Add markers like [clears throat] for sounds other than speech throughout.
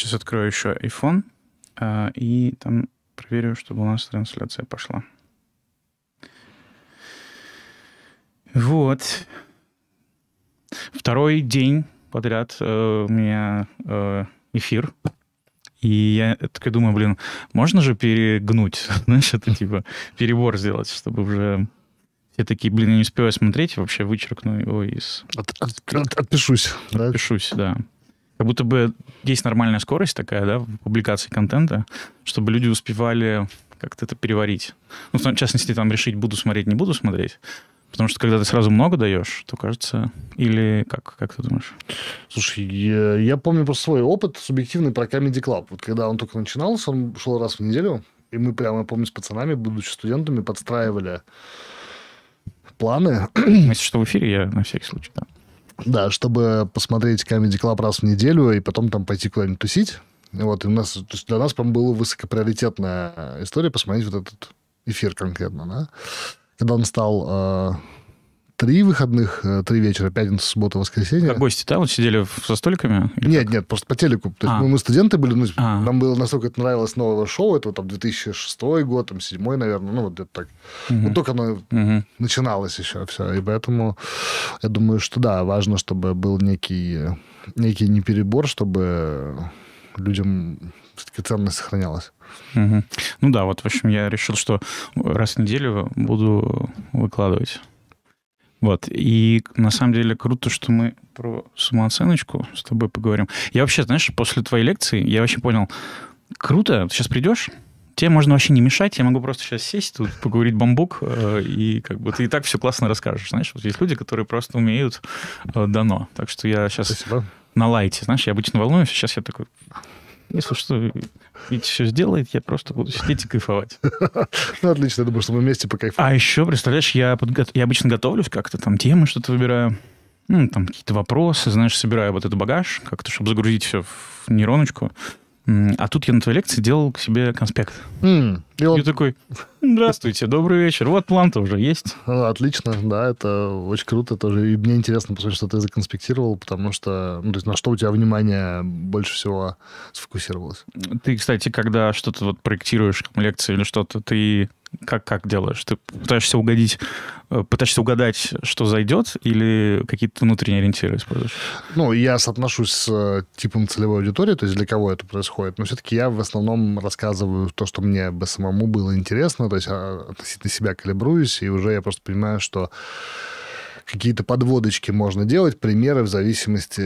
Сейчас открою еще iPhone э, и там проверю, чтобы у нас трансляция пошла. Вот. Второй день подряд э, у меня э, эфир. И я такой думаю, блин, можно же перегнуть, [laughs] знаешь, это типа перебор сделать, чтобы уже все такие, блин, я не успеваю смотреть, вообще вычеркну его из... От, от, от, отпишусь. Да? Отпишусь, да. Как будто бы есть нормальная скорость такая, да, в публикации контента, чтобы люди успевали как-то это переварить. Ну, в частности, там решить, буду смотреть, не буду смотреть. Потому что когда ты сразу много даешь, то кажется... Или как, как ты думаешь? Слушай, я, я помню просто свой опыт субъективный про Comedy Club. Вот когда он только начинался, он шел раз в неделю, и мы прямо, я помню, с пацанами, будучи студентами, подстраивали планы. Если что в эфире, я на всякий случай, да. Да, чтобы посмотреть Comedy Club раз в неделю и потом там пойти куда-нибудь тусить. Вот, и у нас, то есть для нас, по-моему, была высокоприоритетная история посмотреть вот этот эфир конкретно, да когда он стал э, три выходных, э, три вечера, пятница, суббота, воскресенье. Как гости, да? Вот сидели со столиками? Нет, как? нет, просто по телеку. То есть а. мы, мы студенты были, ну, а. нам было настолько это нравилось новое шоу, это вот там 2006 год, там, седьмой, наверное, ну, вот где-то так. Угу. Вот только оно угу. начиналось еще все. И поэтому я думаю, что да, важно, чтобы был некий, некий неперебор, чтобы людям все-таки ценность сохранялась. Угу. Ну да, вот, в общем, я решил, что раз в неделю буду выкладывать. Вот. И на самом деле круто, что мы про самооценочку с тобой поговорим. Я вообще, знаешь, после твоей лекции я вообще понял, круто, ты сейчас придешь, тебе можно вообще не мешать, я могу просто сейчас сесть тут, поговорить бамбук, э, и как бы ты и так все классно расскажешь. Знаешь, вот есть люди, которые просто умеют э, дано. Так что я сейчас Спасибо. на лайте. Знаешь, я обычно волнуюсь, сейчас я такой если что, Витя все сделает, я просто буду сидеть и кайфовать. [laughs] Ну, отлично, я думаю, что мы вместе покайфуем. А еще, представляешь, я, подго... я обычно готовлюсь как-то, там темы что-то выбираю, ну, там какие-то вопросы, знаешь, собираю вот этот багаж как-то, чтобы загрузить все в нейроночку. А тут я на твоей лекции делал к себе конспект. Mm, и он... такой, здравствуйте, добрый вечер. Вот план-то уже есть. Ну, отлично, да, это очень круто тоже. И мне интересно посмотреть, что ты законспектировал, потому что, ну, то есть на что у тебя внимание больше всего сфокусировалось. Ты, кстати, когда что-то вот проектируешь, лекции или что-то, ты как, как делаешь? Ты пытаешься угодить, э, пытаешься угадать, что зайдет, или какие-то внутренние ориентиры используешь? Ну, я соотношусь с э, типом целевой аудитории, то есть для кого это происходит. Но все-таки я в основном рассказываю то, что мне бы самому было интересно, то есть а, относительно себя калибруюсь, и уже я просто понимаю, что какие-то подводочки можно делать, примеры в зависимости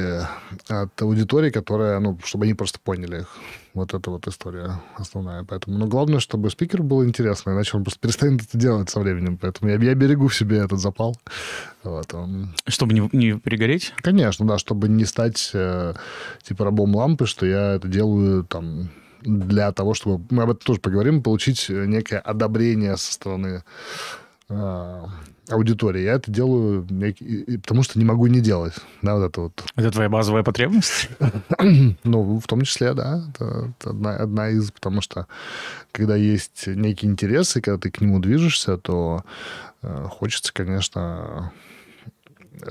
от аудитории, которая, ну, чтобы они просто поняли их. Вот это вот история основная. Поэтому, но главное, чтобы спикер был интересный, иначе он просто перестанет это делать со временем. Поэтому я, я берегу в себе этот запал. Вот, он... Чтобы не, не перегореть? Конечно, да, чтобы не стать э, типа рабом лампы, что я это делаю там для того, чтобы, мы об этом тоже поговорим, получить некое одобрение со стороны э, аудитории. Я это делаю, потому что не могу не делать. Да, вот это вот. Это твоя базовая потребность? [clears throat] ну, в том числе, да. Это, это одна, одна из, потому что когда есть некий интерес, и когда ты к нему движешься, то э, хочется, конечно,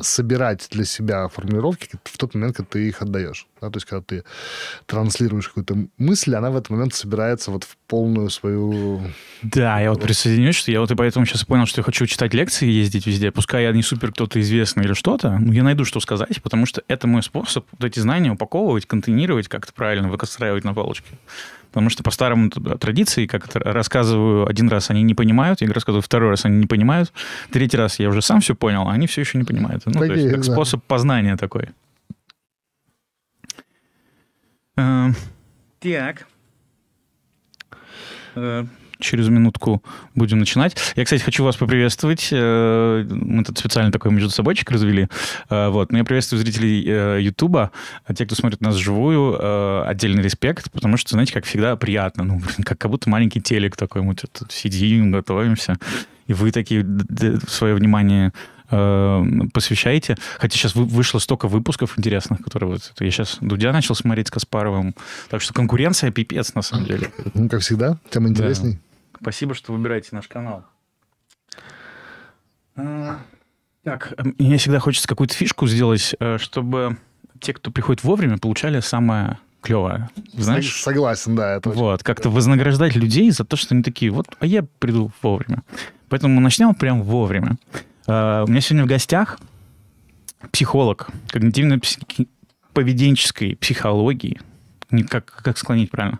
собирать для себя формулировки в тот момент, когда ты их отдаешь. Да? То есть, когда ты транслируешь какую-то мысль, она в этот момент собирается вот в полную свою... Да, я вот присоединюсь, что я вот и поэтому сейчас понял, что я хочу читать лекции, ездить везде. Пускай я не супер кто-то известный или что-то, но я найду, что сказать, потому что это мой способ вот эти знания упаковывать, контейнировать как-то правильно, выстраивать на полочке. Потому что по старому традиции, как рассказываю один раз, они не понимают, я рассказываю второй раз, они не понимают, третий раз я уже сам все понял, а они все еще не понимают. Ну, Такие, то есть как да. способ познания такой. Э, так. Э, через минутку будем начинать. Я, кстати, хочу вас поприветствовать. Э, мы тут специально такой между собойчик развели. Э, вот. Но я приветствую зрителей э, Ютуба. А те, кто смотрит нас вживую, отдельный респект, потому что, знаете, как всегда, приятно. Ну, блин, как, как будто маленький телек такой. Мы тут сидим, готовимся. И вы такие свое внимание посвящаете. Хотя сейчас вышло столько выпусков интересных, которые вот... Я сейчас Дудя начал смотреть с Каспаровым. Так что конкуренция пипец, на самом деле. Ну, как всегда, тем интересней. Да. Спасибо, что выбираете наш канал. А, так, мне всегда хочется какую-то фишку сделать, э, чтобы те, кто приходит вовремя, получали самое клевая. Знаешь? Согласен, да. Это вот, как-то вознаграждать людей за то, что они такие, вот, а я приду вовремя. Поэтому начнем прям вовремя. Uh, у меня сегодня в гостях психолог когнитивно-поведенческой психологии, как, как склонить правильно,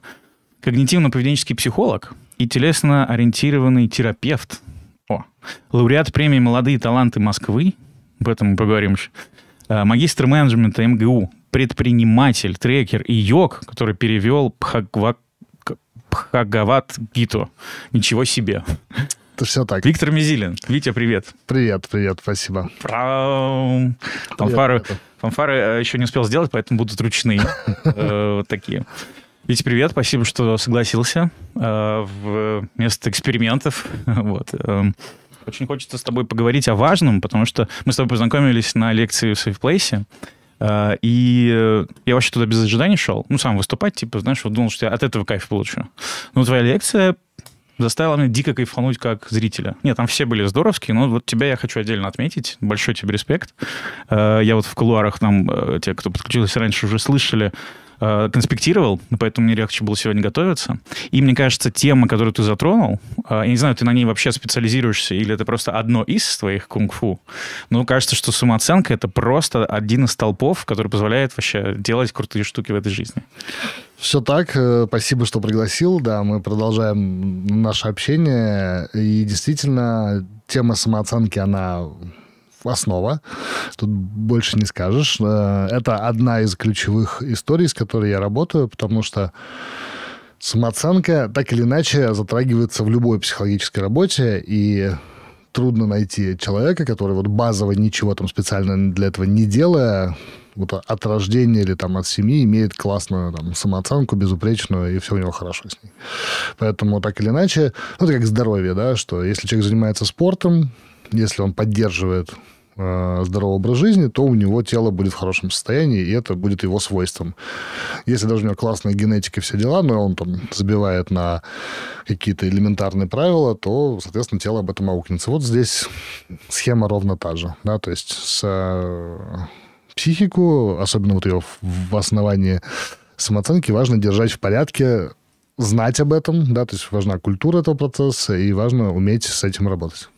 когнитивно-поведенческий психолог и телесно-ориентированный терапевт. О, лауреат премии «Молодые таланты Москвы», об этом мы поговорим еще, uh, магистр менеджмента МГУ, предприниматель, трекер и йог, который перевел Пхагва... Пхагават Гиту. Ничего себе. Это все так. Виктор Мизилин. Витя, привет. Привет, привет, спасибо. Фанфары, привет, фанфары э, еще не успел сделать, поэтому будут ручные. [laughs] Э, вот такие. Витя, привет, спасибо, что согласился э, вместо экспериментов. [laughs] Вот. Эм, очень хочется с тобой поговорить о важном, потому что мы с тобой познакомились на лекции в Сейфплейсе. А, и э, я вообще туда без ожиданий шел. Ну, сам выступать, типа, знаешь, вот думал, что я от этого кайф получу. Но твоя лекция заставила меня дико кайфануть как зрителя. Нет, там все были здоровские, но вот тебя я хочу отдельно отметить. Большой тебе респект. А, я вот в кулуарах там, э, те, кто подключился раньше, уже слышали, Э, конспектировал, поэтому мне легче было сегодня готовиться. И мне кажется, тема, которую ты затронул, э, я не знаю, ты на ней вообще специализируешься или это просто одно из твоих кунг-фу, но кажется, что самооценка — это просто один из столпов, который позволяет вообще делать крутые штуки в этой жизни. Все так. Э, спасибо, что пригласил. Да, мы продолжаем наше общение. И действительно, тема самооценки, она основа. Тут больше не скажешь. Э, это одна из ключевых историй, с которой я работаю, потому что самооценка так или иначе затрагивается в любой психологической работе, и трудно найти человека, который вот базово ничего там специально для этого не делая, вот от рождения или там от семьи имеет классную там, самооценку, безупречную, и все у него хорошо с ней. Поэтому так или иначе, ну, это как здоровье, да, что если человек занимается спортом, если он поддерживает здоровый образ жизни, то у него тело будет в хорошем состоянии, и это будет его свойством. Если даже у него классная генетика и все дела, но он там забивает на какие-то элементарные правила, то, соответственно, тело об этом аукнется. Вот здесь схема ровно та же. Да? То есть с э, психику, особенно вот ее в основании самооценки, важно держать в порядке, знать об этом, да, то есть важна культура этого процесса, и важно уметь с этим работать.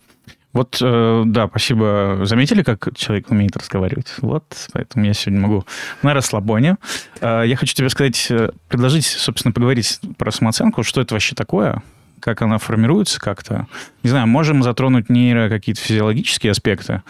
Вот, э, да, спасибо. Заметили, как человек умеет разговаривать? Вот, поэтому я сегодня могу на расслабоне. Э, я хочу тебе сказать, э, предложить, собственно, поговорить про самооценку, что это вообще такое, как она формируется как-то. Не знаю, можем затронуть нейро какие-то физиологические аспекты,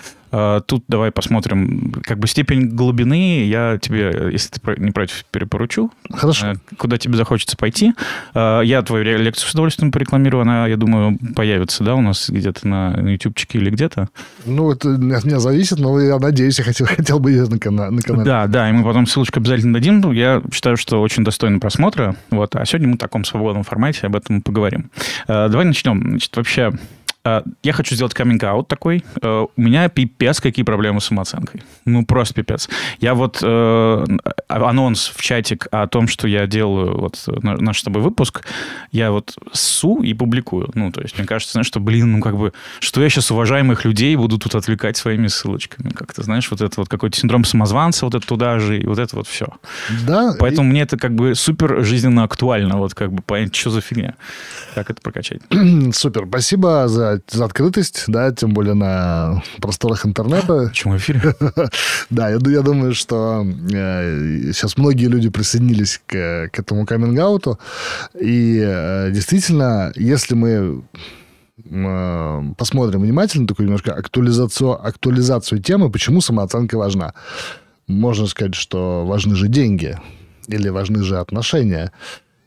тут давай посмотрим, как бы степень глубины я тебе, если ты не против, перепоручу. Хорошо. Э, куда тебе захочется пойти. А, я твою лекцию с удовольствием порекламирую. Она, я думаю, появится, да, у нас где-то на ютубчике или где-то. Ну, это от меня зависит, но я надеюсь, я хотел, хотел бы ее на, кана- на канале. Да, да, и мы потом ссылочку обязательно дадим. Я считаю, что очень достойно просмотра. Вот. А сегодня мы в таком свободном формате об этом поговорим. А, давай начнем. Значит, вообще, я хочу сделать каминг-аут такой. Э, у меня пипец какие проблемы с самооценкой. Ну, просто пипец. Я вот э, анонс в чатик о том, что я делаю вот наш с тобой выпуск, я вот су и публикую. Ну, то есть мне кажется, знаешь, что, блин, ну, как бы, что я сейчас уважаемых людей буду тут отвлекать своими ссылочками. Как-то, знаешь, вот это вот какой-то синдром самозванца, вот это туда же, и вот это вот все. Да. Поэтому и... мне это как бы супер жизненно актуально, вот как бы понять, что за фигня. Как это прокачать. [clears throat] Супер. Спасибо за за, открытость, да, тем более на просторах интернета. [laughs] Почему в эфире? [laughs] да, я, я думаю, что э, сейчас многие люди присоединились к, к этому каминг-ауту. И э, действительно, если мы э, посмотрим внимательно такую немножко актуализацию, актуализацию темы, почему самооценка важна. Можно сказать, что важны же деньги или важны же отношения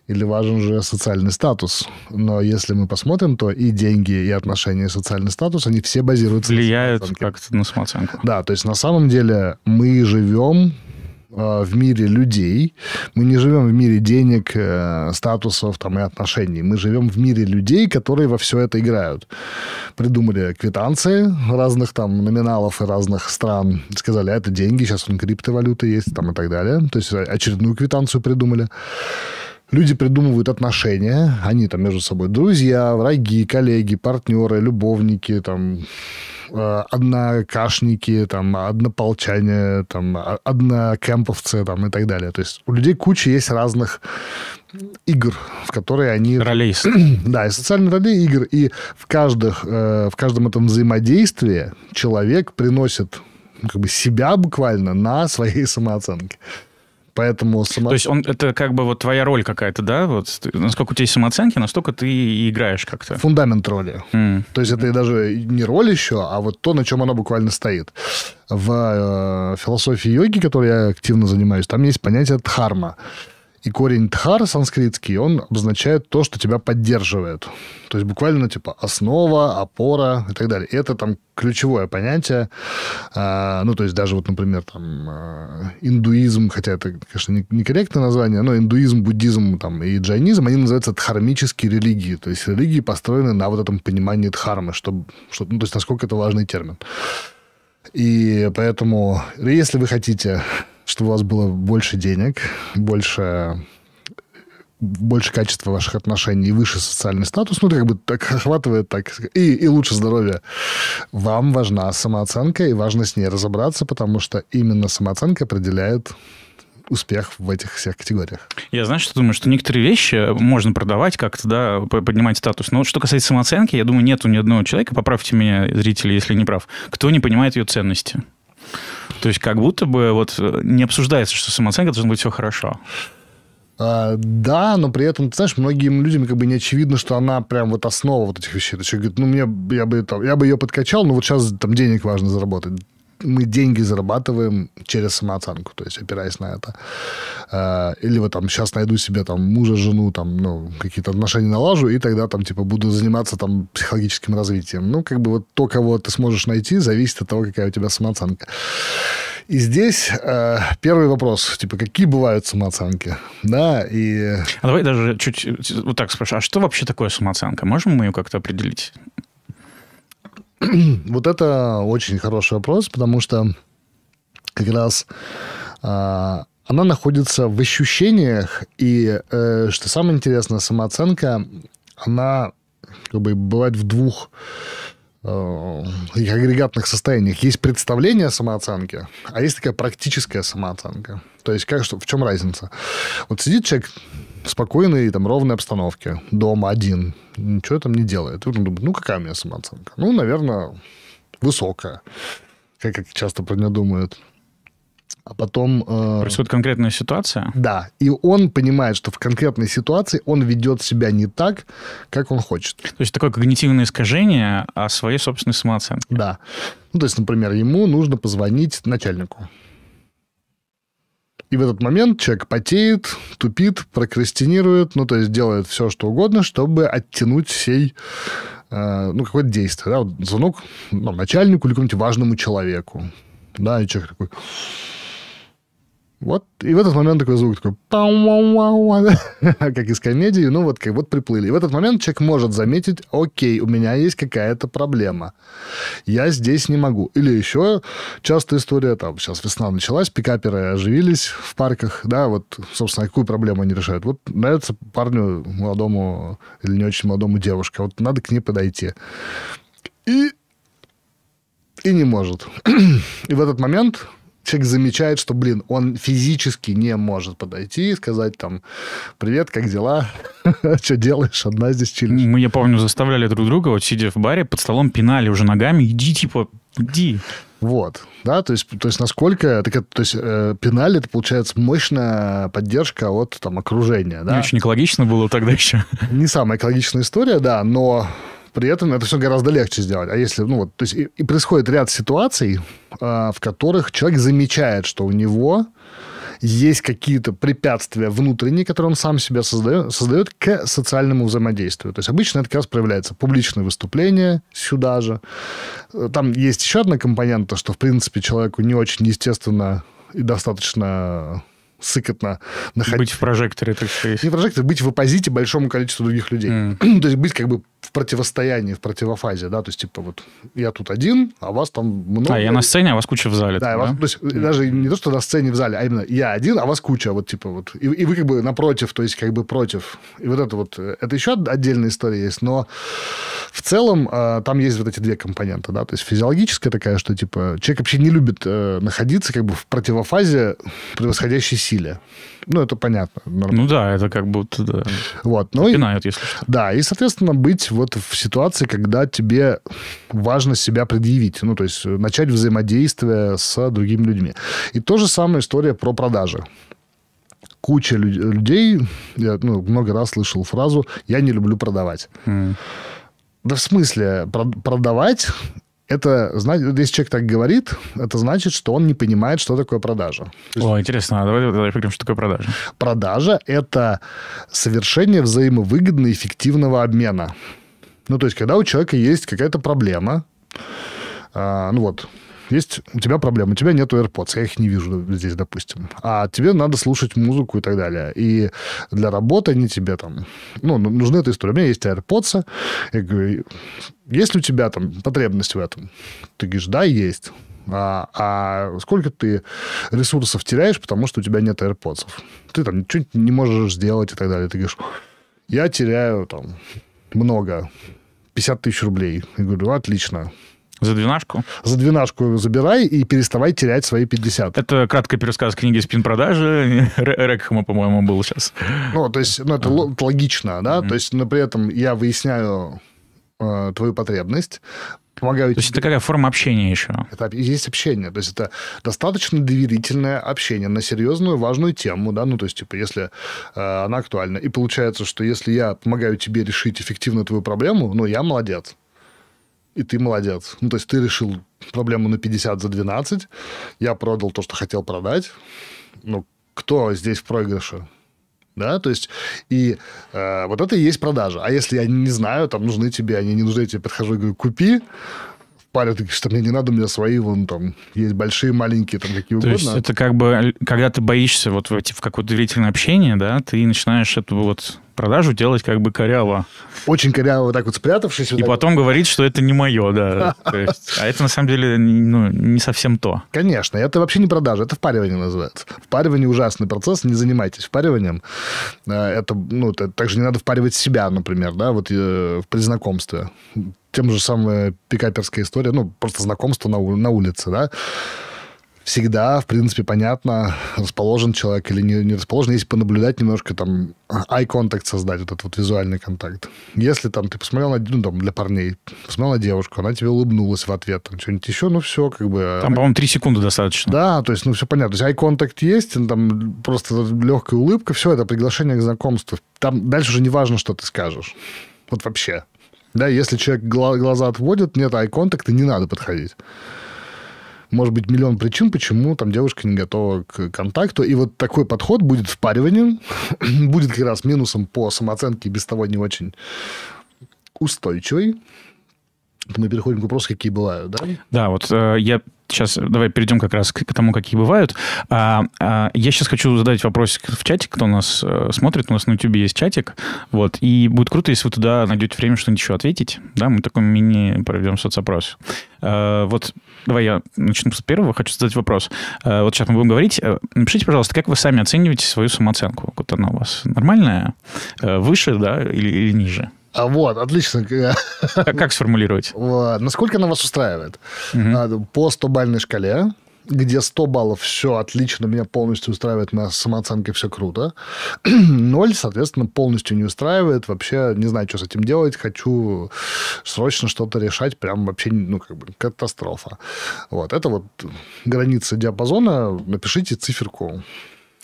или важен же социальный статус. Но если мы посмотрим, то и деньги, и отношения, и социальный статус, они все базируются Влияют на как-то на самооценку. Да, то есть на самом деле мы живем э, в мире людей. Мы не живем в мире денег, э, статусов там, и отношений. Мы живем в мире людей, которые во все это играют. Придумали квитанции разных там номиналов и разных стран. Сказали, а это деньги, сейчас он криптовалюта есть там, и так далее. То есть очередную квитанцию придумали. Люди придумывают отношения, они там между собой друзья, враги, коллеги, партнеры, любовники, там, э, однокашники, там, однополчане, там, однокемповцы там, и так далее. То есть у людей куча есть разных игр, в которые они... [clears throat] Ролей. [clears throat] Да, и социальные роли игр. И в, каждых, э, в каждом этом взаимодействии человек приносит как бы себя буквально на своей самооценке. Поэтому само... То есть он, это как бы вот твоя роль какая-то, да? Вот насколько у тебя есть самооценки, настолько ты и играешь как-то. Фундамент роли. Mm. То есть это даже не роль еще, а вот то, на чем она буквально стоит. В э, философии йоги, которой я активно занимаюсь, там есть понятие дхарма. И корень тхар санскритский, он обозначает то, что тебя поддерживает. То есть буквально типа основа, опора и так далее. И это там ключевое понятие. А, ну, то есть даже вот, например, там а, индуизм, хотя это, конечно, не, некорректное название, но индуизм, буддизм там, и джайнизм, они называются дхармические религии. То есть религии построены на вот этом понимании дхармы, что, что, ну, то есть насколько это важный термин. И поэтому, если вы хотите чтобы у вас было больше денег, больше больше качества ваших отношений и выше социальный статус, ну, как бы так охватывает так, и, и лучше здоровье. Вам важна самооценка, и важно с ней разобраться, потому что именно самооценка определяет успех в этих всех категориях. Я знаю, что думаю, что некоторые вещи можно продавать как-то, да, поднимать статус. Но вот что касается самооценки, я думаю, нету ни одного человека, поправьте меня, зрители, если не прав, кто не понимает ее ценности. То есть как будто бы вот э, не обсуждается, что самооценка должна быть все хорошо. А, да, но при этом, ты знаешь, многим людям как бы не очевидно, что она прям вот основа вот этих вещей. То есть, говорит, ну, мне, я бы, там, я бы ее подкачал, но вот сейчас там денег важно заработать мы деньги зарабатываем через самооценку, то есть опираясь на это. Э, или вот там сейчас найду себе там мужа, жену, там, ну, какие-то отношения налажу, и тогда там, типа, буду заниматься там психологическим развитием. Ну, как бы вот то, кого ты сможешь найти, зависит от того, какая у тебя самооценка. И здесь э, первый вопрос, типа, какие бывают самооценки, да, и... А давай даже чуть вот так спрошу, а что вообще такое самооценка? Можем мы ее как-то определить? [clears throat] вот это очень хороший вопрос, потому что как раз а, она находится в ощущениях, и э, что самое интересное, самооценка, она как бы бывает в двух э, агрегатных состояниях. Есть представление о самооценке, а есть такая практическая самооценка. То есть как, что, в чем разница? Вот сидит человек в спокойной, там, ровной обстановке, дома один, ничего там не делает. И он думает, ну, какая у меня самооценка? Ну, наверное, высокая, как, как часто про меня думают. А потом... Э, Происходит конкретная ситуация? Да. И он понимает, что в конкретной ситуации он ведет себя не так, как он хочет. То есть такое когнитивное искажение о своей собственной самооценке. Да. Ну, то есть, например, ему нужно позвонить начальнику. И в этот момент человек потеет, тупит, прокрастинирует, ну, то есть делает все, что угодно, чтобы оттянуть сей, э, ну, какое-то действие, да, вот звонок ну, начальнику или какому-нибудь важному человеку, да, и человек такой, вот, и в этот момент такой звук такой, [laughs] как из комедии, ну вот как вот приплыли. И в этот момент человек может заметить, окей, у меня есть какая-то проблема, я здесь не могу. Или еще частая история, там сейчас весна началась, пикаперы оживились в парках, да, вот, собственно, какую проблему они решают. Вот нравится парню молодому или не очень молодому девушка, вот надо к ней подойти. И и не может. [clears throat] И в этот момент человек замечает, что, блин, он физически не может подойти и сказать там, привет, как дела? [laughs] Что делаешь? Одна здесь чилишь. Мы, я помню, заставляли друг друга, вот сидя в баре, под столом пинали уже ногами, иди, типа, иди. Вот, да, то есть, то есть насколько, так, то есть э, пенали, это получается мощная поддержка от там окружения, да. Не очень экологично было тогда еще. Не самая экологичная история, да, но при этом это все гораздо легче сделать. А если, ну вот, то есть и, и происходит ряд ситуаций, э, в которых человек замечает, что у него есть какие-то препятствия внутренние, которые он сам себя создает, создает к социальному взаимодействию. То есть обычно это как раз проявляется публичное выступление сюда же. Там есть еще одна компонента, что, в принципе, человеку не очень естественно и достаточно сыкотно находить... Быть в прожекторе, так сказать. Не в прожекторе, быть в оппозите большому количеству других людей. Mm. [clears throat] То есть быть как бы в противостоянии, в противофазе, да, то есть, типа, вот я тут один, а вас там много. А, я на сцене, а вас куча в зале. Да, там, вас, то есть, даже не то, что на сцене в зале, а именно я один, а вас куча, вот, типа, вот, и, и вы как бы напротив, то есть, как бы против. И вот это вот, это еще отдельная история есть, но в целом э, там есть вот эти две компоненты, да, то есть физиологическая такая, что, типа, человек вообще не любит э, находиться как бы в противофазе превосходящей силе. Ну, это понятно. Нормально. Ну да, это как будто, да. Вот. Ну, и, если что. Да, и, соответственно, быть вот в ситуации, когда тебе важно себя предъявить, ну, то есть начать взаимодействие с другими людьми. И то же самая история про продажи куча людей, я ну, много раз слышал фразу «я не люблю продавать». Mm. Да в смысле, продавать это, если человек так говорит, это значит, что он не понимает, что такое продажа. О, интересно, а давай, давай поговорим, что такое продажа. Продажа – это совершение взаимовыгодно эффективного обмена. Ну, то есть, когда у человека есть какая-то проблема, а, ну вот, есть у тебя проблема, у тебя нет AirPods, я их не вижу здесь, допустим. А тебе надо слушать музыку и так далее. И для работы они тебе там... Ну, ну нужны эта история. У меня есть AirPods. Я говорю, есть ли у тебя там потребность в этом? Ты говоришь, да, есть. А, а сколько ты ресурсов теряешь, потому что у тебя нет AirPods? Ты там ничего не можешь сделать и так далее. Ты говоришь, я теряю там много, 50 тысяч рублей. Я говорю, отлично. За двенашку? За двенашку забирай и переставай терять свои 50. Это краткий пересказ книги «Спин-продажи». [laughs] Рекхема, по-моему, был сейчас. Ну, то есть, ну, это ага. логично, да? Mm-hmm. То есть, но при этом я выясняю э, твою потребность, помогаю То есть это какая форма общения еще? Это есть общение. То есть это достаточно доверительное общение на серьезную, важную тему, да, ну, то есть, типа, если э, она актуальна. И получается, что если я помогаю тебе решить эффективно твою проблему, ну, я молодец и ты молодец. Ну, то есть ты решил проблему на 50 за 12, я продал то, что хотел продать. Ну, кто здесь в проигрыше? Да, то есть, и э, вот это и есть продажа. А если я не знаю, там нужны тебе, они не нужны, я тебе подхожу и говорю, купи, паре таких, что мне не надо, у меня свои, вон там, есть большие, маленькие, там, какие То угодно. есть это как бы, когда ты боишься вот в, в какое-то доверительное общение, да, ты начинаешь эту вот продажу делать как бы коряво. Очень коряво, вот так вот спрятавшись. Вот и потом вот. говорить, что это не мое, да. [laughs] а это на самом деле ну, не совсем то. Конечно, это вообще не продажа, это впаривание называется. Впаривание ужасный процесс, не занимайтесь впариванием. Э, это, ну, это, также не надо впаривать себя, например, да, вот э, при знакомстве. Тем же самая пикаперская история, ну, просто знакомство на, на улице, да всегда, в принципе, понятно, расположен человек или не, не расположен, если понаблюдать немножко, там, eye contact создать, вот этот вот визуальный контакт. Если там ты посмотрел на, ну, там, для парней, посмотрел на девушку, она тебе улыбнулась в ответ, там, что-нибудь еще, ну, все, как бы... Там, по-моему, три секунды достаточно. Да, то есть, ну, все понятно. То есть, eye contact есть, там просто легкая улыбка, все, это приглашение к знакомству. Там дальше уже не важно, что ты скажешь. Вот вообще. Да, если человек глаза отводит, нет eye contact, не надо подходить может быть миллион причин, почему там девушка не готова к контакту. И вот такой подход будет впариванием, [clears throat] будет как раз минусом по самооценке без того не очень устойчивый. Мы переходим к вопросу, какие бывают, да? Да, вот э, я сейчас давай перейдем как раз к, тому, какие бывают. А, а, я сейчас хочу задать вопрос в чате, кто нас э, смотрит. У нас на YouTube есть чатик. Вот, и будет круто, если вы туда найдете время что-нибудь еще ответить. Да, мы такой мини проведем соцопрос. А, вот давай я начну с первого. Хочу задать вопрос. А, вот сейчас мы будем говорить. Э, напишите, пожалуйста, как вы сами оцениваете свою самооценку? Вот она у вас нормальная, э, выше, да, или, или ниже? А вот, отлично. Как, как сформулировать? Вот. Насколько она вас устраивает? Угу. По 100-бальной шкале, где 100 баллов все отлично, меня полностью устраивает, моя самооценка все круто. [clears throat] Ноль, соответственно, полностью не устраивает, вообще не знаю, что с этим делать, хочу срочно что-то решать, прям вообще, ну, как бы, катастрофа. Вот, это вот граница диапазона, напишите циферку.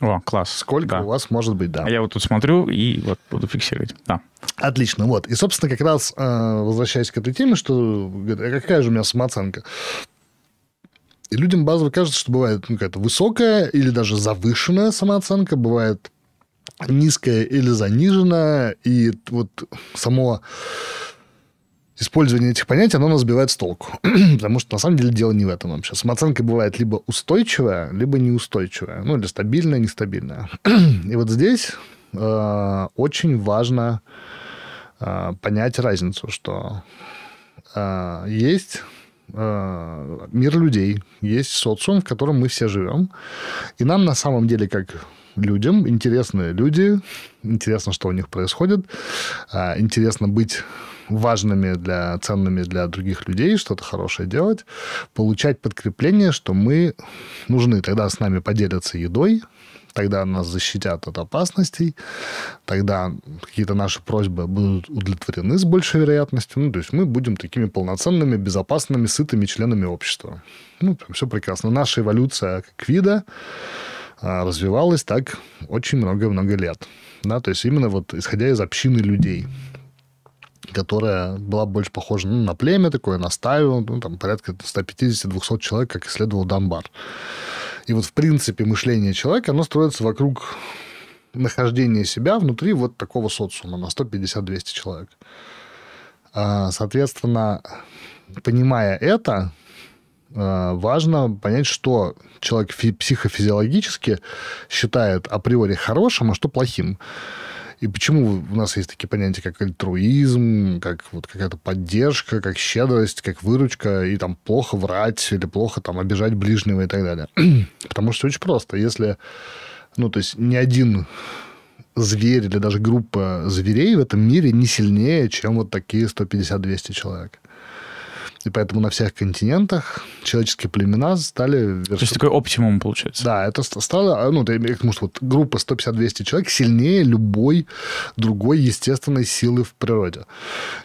О, класс. Сколько да. у вас может быть, да. А я вот тут смотрю и вот буду фиксировать. Да. Отлично, вот. И, собственно, как раз э, возвращаясь к этой теме, что какая же у меня самооценка? И людям базово кажется, что бывает ну, какая-то высокая или даже завышенная самооценка, бывает низкая или заниженная, и вот само использование этих понятий, оно нас сбивает с толку. [clears throat] Потому что, на самом деле, дело не в этом вообще. Самооценка бывает либо устойчивая, либо неустойчивая. Ну, или стабильная, нестабильная. [clears throat] И вот здесь э, очень важно э, понять разницу, что э, есть э, мир людей, есть социум, в котором мы все живем, и нам на самом деле, как людям, интересны люди, интересно, что у них происходит, э, интересно быть важными для ценными для других людей, что-то хорошее делать, получать подкрепление, что мы нужны. Тогда с нами поделятся едой, тогда нас защитят от опасностей, тогда какие-то наши просьбы будут удовлетворены с большей вероятностью. Ну, то есть мы будем такими полноценными, безопасными, сытыми членами общества. Ну, все прекрасно. Наша эволюция как вида а, развивалась так очень много-много лет. Да, то есть именно вот исходя из общины людей которая была больше похожа ну, на племя такое, на стаю, ну, там порядка 150-200 человек, как исследовал Дамбар. И вот, в принципе, мышление человека, оно строится вокруг нахождения себя внутри вот такого социума на 150-200 человек. А, соответственно, понимая это, а, важно понять, что человек психофизиологически считает априори хорошим, а что плохим. И почему у нас есть такие понятия, как альтруизм, как вот какая-то поддержка, как щедрость, как выручка, и там плохо врать или плохо там обижать ближнего и так далее. [clears throat] Потому что очень просто. Если, ну, то есть ни один зверь или даже группа зверей в этом мире не сильнее, чем вот такие 150-200 человек. И поэтому на всех континентах человеческие племена стали... То есть такой оптимум получается. Да, это стало... Ну, потому что вот группа 150-200 человек сильнее любой другой естественной силы в природе.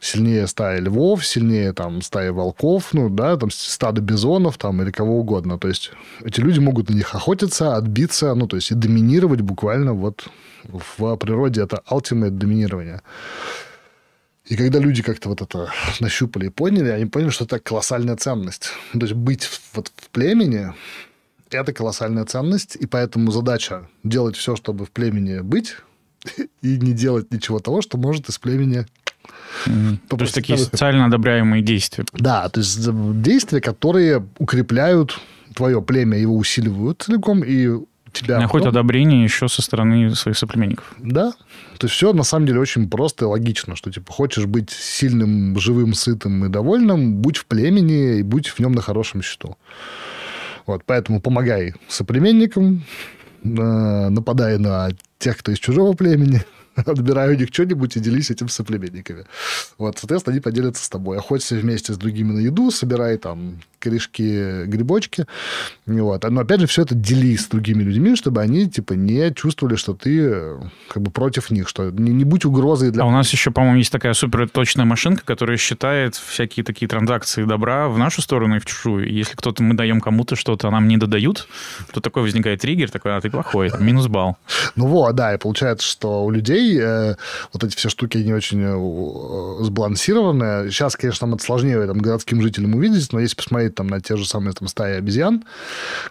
Сильнее стаи львов, сильнее там стаи волков, ну, да, там стадо бизонов там или кого угодно. То есть эти люди могут на них охотиться, отбиться, ну, то есть и доминировать буквально вот в природе. Это ultimate доминирование. И когда люди как-то вот это [laughs] нащупали и поняли, они поняли, что это колоссальная ценность. То есть быть вот в племени – это колоссальная ценность, и поэтому задача делать все, чтобы в племени быть, [laughs] и не делать ничего того, что может из племени Mm-hmm. То есть такие социально одобряемые действия. Да, то есть действия, которые укрепляют твое племя, его усиливают целиком, и тебя... Находит потом... одобрение еще со стороны своих соплеменников. Да. То есть все на самом деле очень просто и логично, что типа хочешь быть сильным, живым, сытым и довольным, будь в племени и будь в нем на хорошем счету. Вот, поэтому помогай соплеменникам, э, нападай на тех, кто из чужого племени, [laughs] отбирай у них что-нибудь и делись этим с соплеменниками. Вот, соответственно, они поделятся с тобой. Охоться вместе с другими на еду, собирай там корешки, грибочки. Вот. Но, опять же, все это дели с другими людьми, чтобы они, типа, не чувствовали, что ты как бы против них, что не, не будь угрозой для... А у нас еще, по-моему, есть такая супер точная машинка, которая считает всякие такие транзакции добра в нашу сторону и в чужую. Если кто-то, мы даем кому-то что-то, а нам не додают, то такой возникает триггер, такой, а ты плохой, минус балл. Ну вот, да, и получается, что у людей э, вот эти все штуки, они очень э, сбалансированы. Сейчас, конечно, там это сложнее там, городским жителям увидеть, но если посмотреть там на те же самые там стаи обезьян,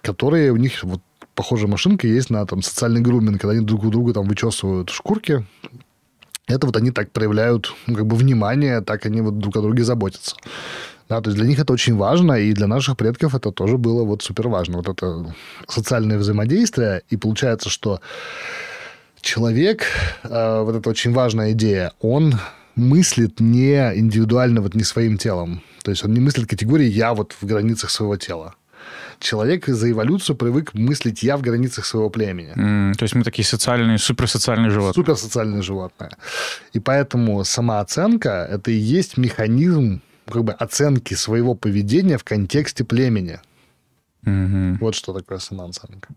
которые у них вот похожая машинка есть на там социальный груминг, когда они друг у друга там вычесывают шкурки, это вот они так проявляют ну, как бы внимание, так они вот друг о друге заботятся. Да, то есть для них это очень важно, и для наших предков это тоже было вот супер важно. Вот это социальное взаимодействие, и получается, что человек, э, вот это очень важная идея, он мыслит не индивидуально, вот не своим телом. То есть он не мыслит категории «я вот в границах своего тела». Человек за эволюцию привык мыслить «я в границах своего племени». Mm, то есть мы такие социальные, суперсоциальные животные. Суперсоциальные животные. И поэтому самооценка – это и есть механизм как бы оценки своего поведения в контексте племени. Mm-hmm. Вот что такое самооценка.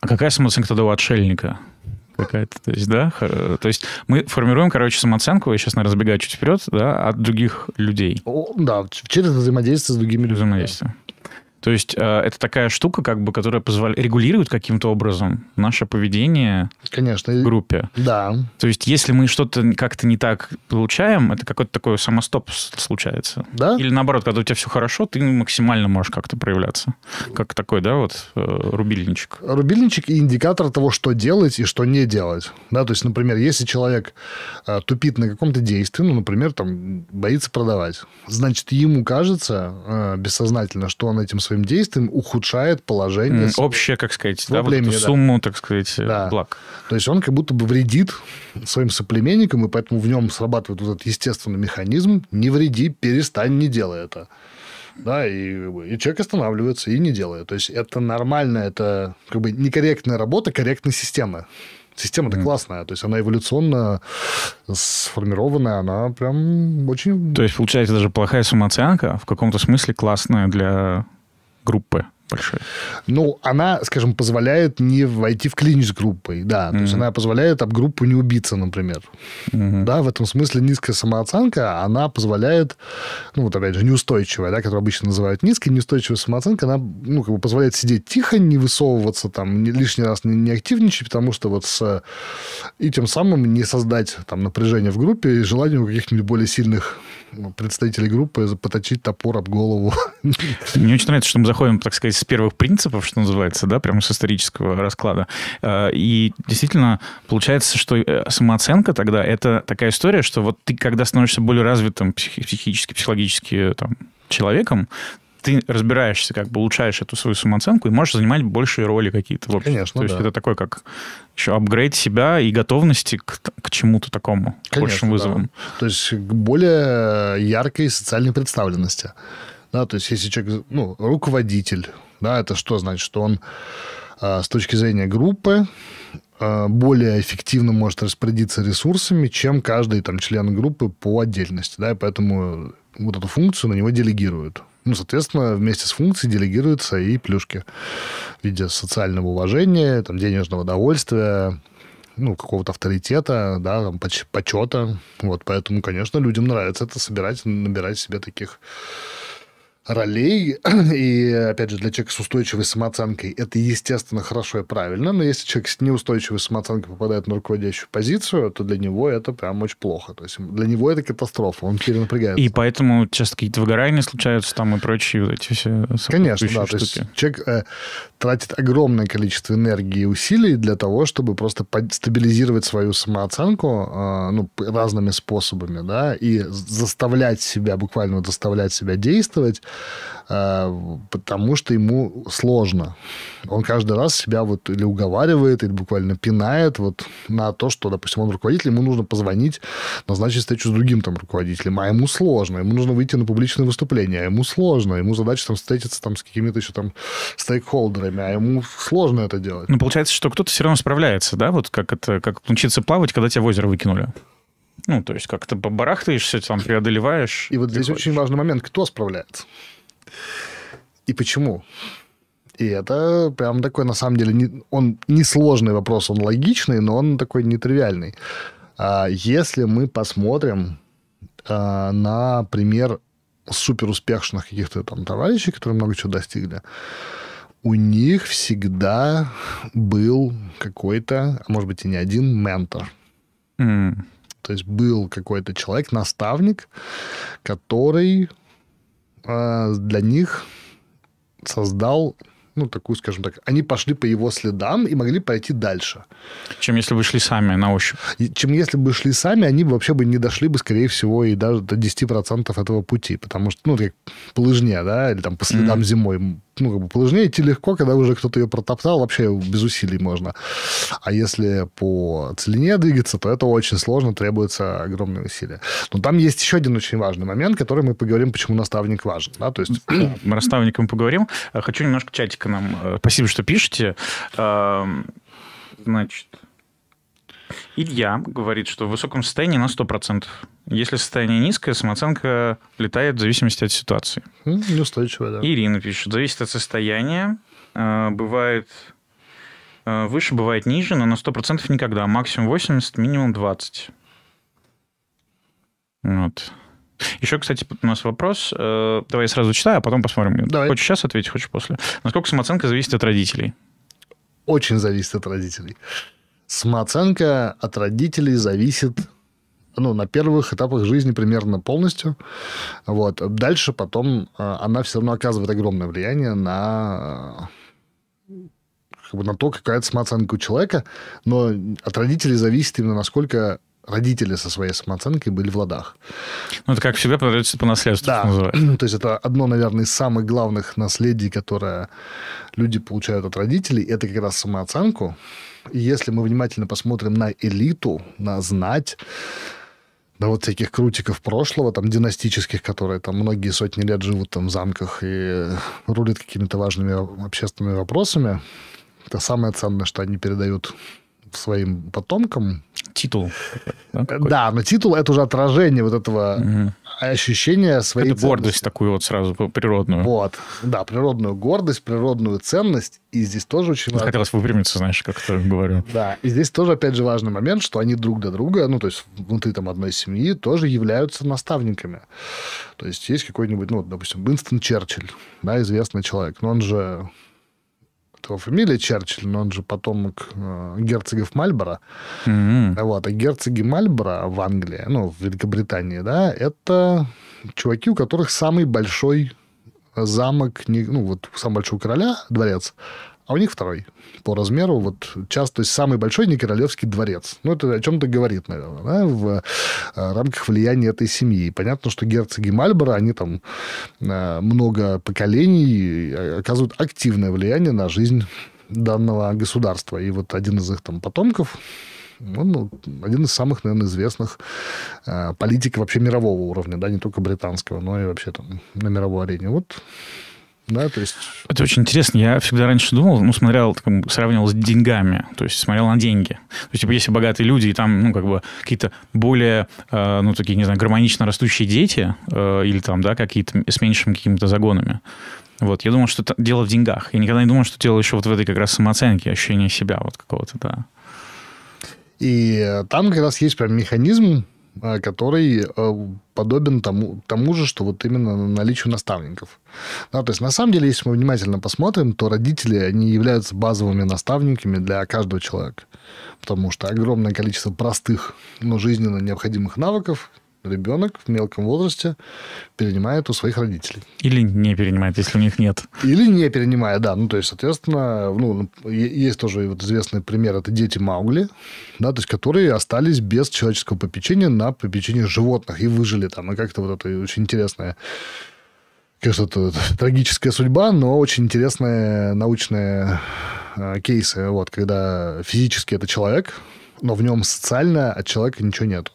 А какая самооценка тогда у отшельника? какая-то, то есть, да, то есть мы формируем, короче, самооценку, я сейчас, наверное, разбегаю чуть вперед, да, от других людей. О, да, через взаимодействие с другими людьми. Взаимодействие. То есть э, это такая штука, как бы, которая позволяет регулирует каким-то образом наше поведение Конечно. в группе. Да. То есть если мы что-то как-то не так получаем, это какой-то такой самостоп случается. Да. Или наоборот, когда у тебя все хорошо, ты максимально можешь как-то проявляться. Как такой, да, вот э, рубильничек. Рубильничек и индикатор того, что делать и что не делать. Да, то есть, например, если человек э, тупит на каком-то действии, ну, например, там, боится продавать, значит, ему кажется бессознательно, что он этим своим действием ухудшает положение... Mm, общее, как сказать, да, племени, вот эту сумму, да. так сказать, да. благ. То есть он как будто бы вредит своим соплеменникам, и поэтому в нем срабатывает вот этот естественный механизм «не вреди, перестань, не делай это». Да, и, и человек останавливается и не делает. То есть это нормально, это как бы некорректная работа корректной системы. Система-то mm. классная, то есть она эволюционно сформированная, она прям очень... То есть, получается, даже плохая самооценка в каком-то смысле классная для группы большой. Ну, она, скажем, позволяет не войти в клинч с группой, да. Mm-hmm. То есть она позволяет об группу не убиться, например. Mm-hmm. Да, в этом смысле низкая самооценка, она позволяет, ну, вот опять же, неустойчивая, да, которую обычно называют низкой, неустойчивая самооценка, она, ну, как бы позволяет сидеть тихо, не высовываться там, не, лишний раз не, не активничать, потому что вот с... И тем самым не создать там напряжение в группе и желание у каких-нибудь более сильных представителей группы поточить топор об голову. Мне очень нравится, что мы заходим, так сказать, с первых принципов, что называется, да, прямо с исторического расклада. Э, и действительно получается, что э, самооценка тогда это такая история, что вот ты, когда становишься более развитым психически, психологически там, человеком, ты разбираешься, как бы улучшаешь эту свою самооценку и можешь занимать большие роли какие-то. Конечно, То да. есть это такой как апгрейд себя и готовности к, к чему-то такому, Конечно, большим вызовам. Да. То есть к более яркой социальной представленности. Да, то есть если человек, ну, руководитель, да, это что значит? Что он э, с точки зрения группы э, более эффективно может распорядиться ресурсами, чем каждый там член группы по отдельности, да, и поэтому вот эту функцию на него делегируют. Ну, соответственно, вместе с функцией делегируются и плюшки в виде социального уважения, там, денежного удовольствия, ну, какого-то авторитета, да, там, почета. Вот, поэтому, конечно, людям нравится это собирать, набирать себе таких ролей. [clears throat] И, опять же, для человека с устойчивой самооценкой это, естественно, хорошо и правильно. Но если человек с неустойчивой самооценкой попадает на руководящую позицию, то для него это прям очень плохо. То есть для него это катастрофа, он перенапрягается. И поэтому часто какие-то выгорания случаются там и прочие вот эти все Конечно, да. Штуки. То есть человек э, тратит огромное количество энергии и усилий для того, чтобы просто стабилизировать свою самооценку э, ну, разными способами, да, и заставлять себя, буквально заставлять себя действовать, потому что ему сложно. Он каждый раз себя вот или уговаривает, или буквально пинает вот на то, что, допустим, он руководитель, ему нужно позвонить, назначить встречу с другим там руководителем, а ему сложно, ему нужно выйти на публичное выступление, а ему сложно, ему задача там встретиться там с какими-то еще там стейкхолдерами, а ему сложно это делать. Ну, получается, что кто-то все равно справляется, да, вот как это, как научиться плавать, когда тебя в озеро выкинули. Ну, то есть как то побарахтаешься, там, преодолеваешь. И вот здесь приходишь. очень важный момент, кто справляется и почему. И это прям такой, на самом деле, не, он несложный вопрос, он логичный, но он такой нетривиальный. А если мы посмотрим а, на пример суперуспешных каких-то там товарищей, которые много чего достигли, у них всегда был какой-то, а может быть и не один, ментор. Mm. То есть был какой-то человек, наставник, который э, для них создал ну, такую, скажем так, они пошли по его следам и могли пойти дальше. Чем если бы шли сами на ощупь. И, чем если бы шли сами, они вообще бы не дошли бы, скорее всего, и даже до 10% этого пути. Потому что, ну, как по лыжне, да, или там по следам mm-hmm. зимой ну, как бы по лыжне идти легко, когда уже кто-то ее протоптал, вообще без усилий можно. А если по целине двигаться, то это очень сложно, требуется огромные усилия. Но там есть еще один очень важный момент, который мы поговорим, почему наставник важен. Да? То есть... [clears throat] Мы наставником поговорим. Хочу немножко чатика нам... Э, спасибо, что пишете. Эм, значит, Илья говорит, что в высоком состоянии на 100%. Если состояние низкое, самооценка летает в зависимости от ситуации. Неустойчивая, да. Ирина пишет, зависит от состояния. Э, бывает э, выше, бывает ниже, но на 100% никогда. Максимум 80, минимум 20. Вот. Еще, кстати, у нас вопрос. Э, давай я сразу читаю, а потом посмотрим. Давай. Хочешь сейчас ответить, хочешь после. Насколько самооценка зависит от родителей? Очень зависит от родителей. Самооценка от родителей зависит ну, на первых этапах жизни примерно полностью. Вот. Дальше потом э, она все равно оказывает огромное влияние на как бы на то, какая самооценка у человека, но от родителей зависит именно насколько родители со своей самооценкой были в ладах. Ну, это как всегда продается по наследству, да. [clears throat] То есть это одно, наверное, из самых главных наследий, которое люди получают от родителей, это как раз самооценку. И если мы внимательно посмотрим на элиту, на знать, да вот всяких крутиков прошлого, там, династических, которые там многие сотни лет живут там в замках и рулят какими-то важными общественными вопросами, это самое ценное, что они передают своим потомкам. Титул. Да, да, но титул это уже отражение вот этого угу. Ощущения своей это гордость такую вот сразу природную. Вот, да, природную гордость, природную ценность. И здесь тоже очень важно. Хотелось выпрямиться, знаешь, как это говорю. Да, и здесь тоже, опять же, важный момент, что они друг для друга, ну, то есть внутри там одной семьи, тоже являются наставниками. То есть есть какой-нибудь, ну, допустим, Уинстон Черчилль, да, известный человек, но он же его фамилия Черчилль, но он же потомок э, герцогов Мальборо. Mm-hmm. Вот. А герцоги Мальборо в Англии, ну, в Великобритании, да, это чуваки, у которых самый большой замок, ну, вот самый большой у короля дворец, а у них второй по размеру, вот часто, то есть самый большой не королевский дворец. Ну, это о чем-то говорит, наверное, да, в э, рамках влияния этой семьи. Понятно, что герцоги Мальборо, они там э, много поколений оказывают активное влияние на жизнь данного государства. И вот один из их там потомков, он ну, один из самых, наверное, известных э, политиков вообще мирового уровня, да, не только британского, но и вообще там на мировой арене. Вот да, то есть... Это очень интересно. Я всегда раньше думал, ну, смотрел, как, сравнивал с деньгами, то есть смотрел на деньги. То есть, типа, если богатые люди, и там, ну, как бы какие-то более, э, ну, такие, не знаю, гармонично растущие дети, э, или там, да, какие-то с меньшими какими-то загонами. Вот, я думал, что это дело в деньгах. Я никогда не думал, что дело еще вот в этой как раз самооценке, ощущении себя вот какого-то, да. И там как раз есть прям механизм, Э, который э, подобен тому, тому же, что вот именно наличию наставников. Да, то есть, на самом деле, если мы внимательно посмотрим, то родители, они являются базовыми наставниками для каждого человека. Потому что огромное количество простых, но жизненно необходимых навыков ребенок в мелком возрасте перенимает у своих родителей. Или не перенимает, если у них нет. Или не перенимает, да. Ну, то есть, соответственно, ну, есть тоже вот известный пример, это дети Маугли, да, то есть, которые остались без человеческого попечения на попечение животных и выжили там. И как-то вот это очень интересная Конечно, это трагическая судьба, но очень интересные научные э, кейсы, вот, когда физически это человек, но в нем социально от человека ничего нету.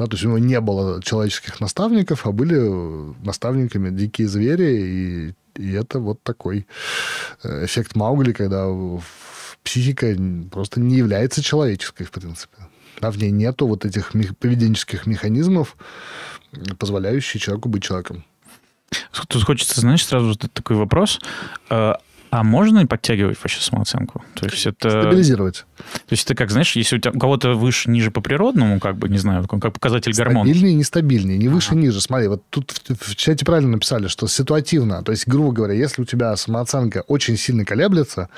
Да, то есть у него не было человеческих наставников, а были наставниками дикие звери, и, и это вот такой э, эффект Маугли, когда психика просто не является человеческой, в принципе. Да, в ней нету вот этих поведенческих механизмов, позволяющих человеку быть человеком. Тут хочется, знаешь, сразу такой вопрос. Э, а можно подтягивать вообще самооценку? То есть это... Стабилизировать. То есть это как, знаешь, если у, тебя, у кого-то выше, ниже по природному, как бы, не знаю, как показатель гормонов. Стабильнее, нестабильнее, не выше, ага. ниже. Смотри, вот тут в, в чате правильно написали, что ситуативно. То есть, грубо говоря, если у тебя самооценка очень сильно колеблется,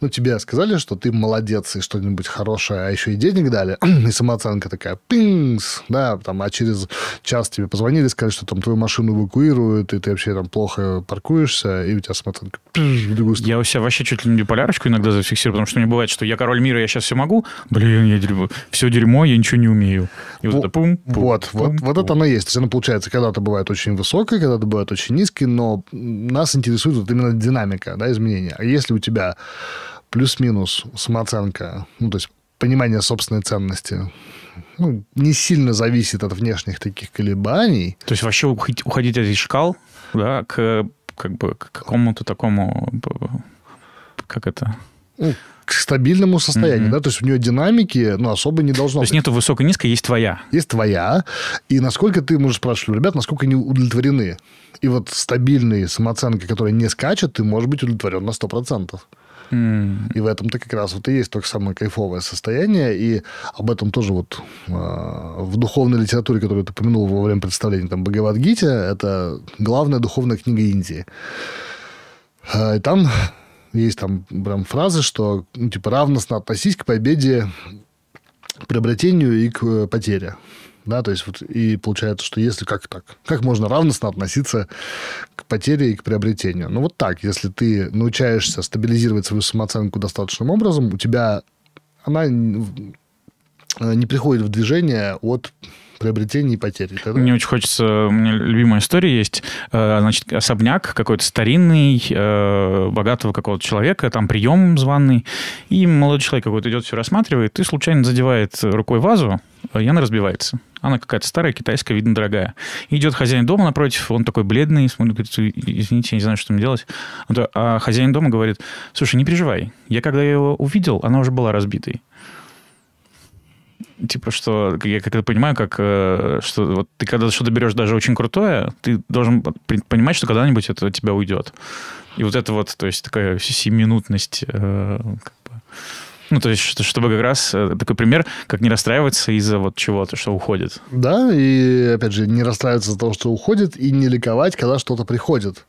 ну, тебе сказали, что ты молодец и что-нибудь хорошее, а еще и денег дали, [clears throat] и самооценка такая, пингс, да, там, а через час тебе позвонили, сказали, что там твою машину эвакуируют, и ты вообще там плохо паркуешься, и у тебя самооценка. Я у себя вообще чуть ли не биполярочку иногда зафиксирую, потому что мне бывает, что я король мира, я сейчас все могу, блин, я дерьмо, все дерьмо, я ничего не умею. И вот, вот это пум, пум Вот, пум, вот, пум. вот это оно есть. То есть оно получается, когда-то бывает очень высокое, когда-то бывает очень низкое, но нас интересует вот именно динамика, да, изменения. А если у тебя плюс-минус самооценка, ну, то есть понимание собственной ценности, ну, не сильно зависит от внешних таких колебаний. То есть вообще уходить, уходить от этих шкал да, к как бы к какому-то такому, как это? К стабильному состоянию, mm-hmm. да, то есть у нее динамики, ну, особо не должно То есть нету высокой, низкой, есть твоя. Есть твоя, и насколько ты можешь спрашивать, ребят, насколько они удовлетворены. И вот стабильные самооценка, которая не скачет, ты можешь быть удовлетворен на 100%. Mm. И в этом-то как раз вот и есть то самое кайфовое состояние. И об этом тоже вот э, в духовной литературе, которую ты упомянул во время представления, там, Бхагавадгите, это главная духовная книга Индии. Э, и там есть там прям фразы, что, ну, типа, равностно относись к победе, приобретению и к э, потере. Да, то есть вот и получается, что если как так, как можно равностно относиться к потере и к приобретению? Ну вот так, если ты научаешься стабилизировать свою самооценку достаточным образом, у тебя она э, не приходит в движение от приобретения и потери. Тогда... Мне очень хочется, у меня любимая история есть, э, значит, особняк какой-то старинный, э, богатого какого-то человека, там прием званый, и молодой человек какой-то идет, все рассматривает, и случайно задевает рукой вазу, и она разбивается. Она какая-то старая, китайская, видно, дорогая. идет хозяин дома напротив, он такой бледный, смотрит, говорит, извините, я не знаю, что мне делать. А хозяин дома говорит, слушай, не переживай, я когда его увидел, она уже была разбитой. Типа, что я как это понимаю, как э, что вот ты когда что-то берешь даже очень крутое, ты должен понимать, что когда-нибудь это от тебя уйдет. И вот это вот, то есть такая семинутность, э, как бы, ну, то есть, чтобы как раз э, такой пример, как не расстраиваться из-за вот чего-то, что уходит. Да, и, опять же, не расстраиваться из-за того, что уходит, и не ликовать, когда что-то приходит.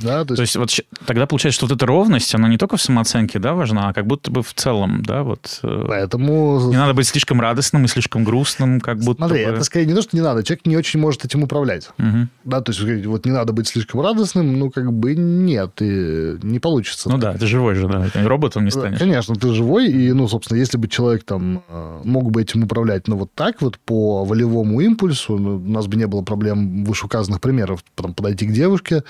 Да, то, есть... то есть вот тогда получается, что вот эта ровность, она не только в самооценке да, важна, а как будто бы в целом, да, вот. Э, Поэтому... Не надо быть слишком радостным и слишком грустным, как будто Смотри, бы... это скорее не то, что не надо, человек не очень может этим управлять. Угу. Да, то есть вот не надо быть слишком радостным, ну, как бы нет, и не получится. Ну так. да, ты живой же, да, роботом не станешь. Конечно, ты живой, и, ну, собственно, если бы человек там э, мог бы этим управлять, ну, вот так вот, по волевому импульсу, ну, у нас бы не было проблем вышеуказанных примеров, потом подойти к девушке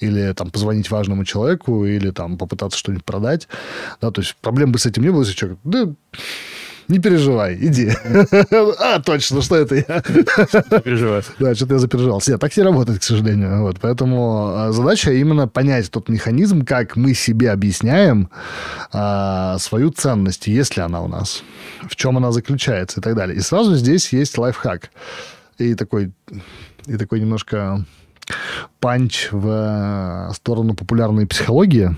или там позвонить важному человеку или там попытаться что-нибудь продать. Да, то есть проблем бы с этим не было, если человек, да, не переживай, иди. [laughs] а, точно, что это я? Переживаю. [laughs] Да, что-то я запереживался. Нет, так не работает, к сожалению. Вот, поэтому а, задача именно понять тот механизм, как мы себе объясняем а, свою ценность, есть ли она у нас, в чем она заключается и так далее. И сразу здесь есть лайфхак. И такой, и такой немножко панч в э, сторону популярной психологии.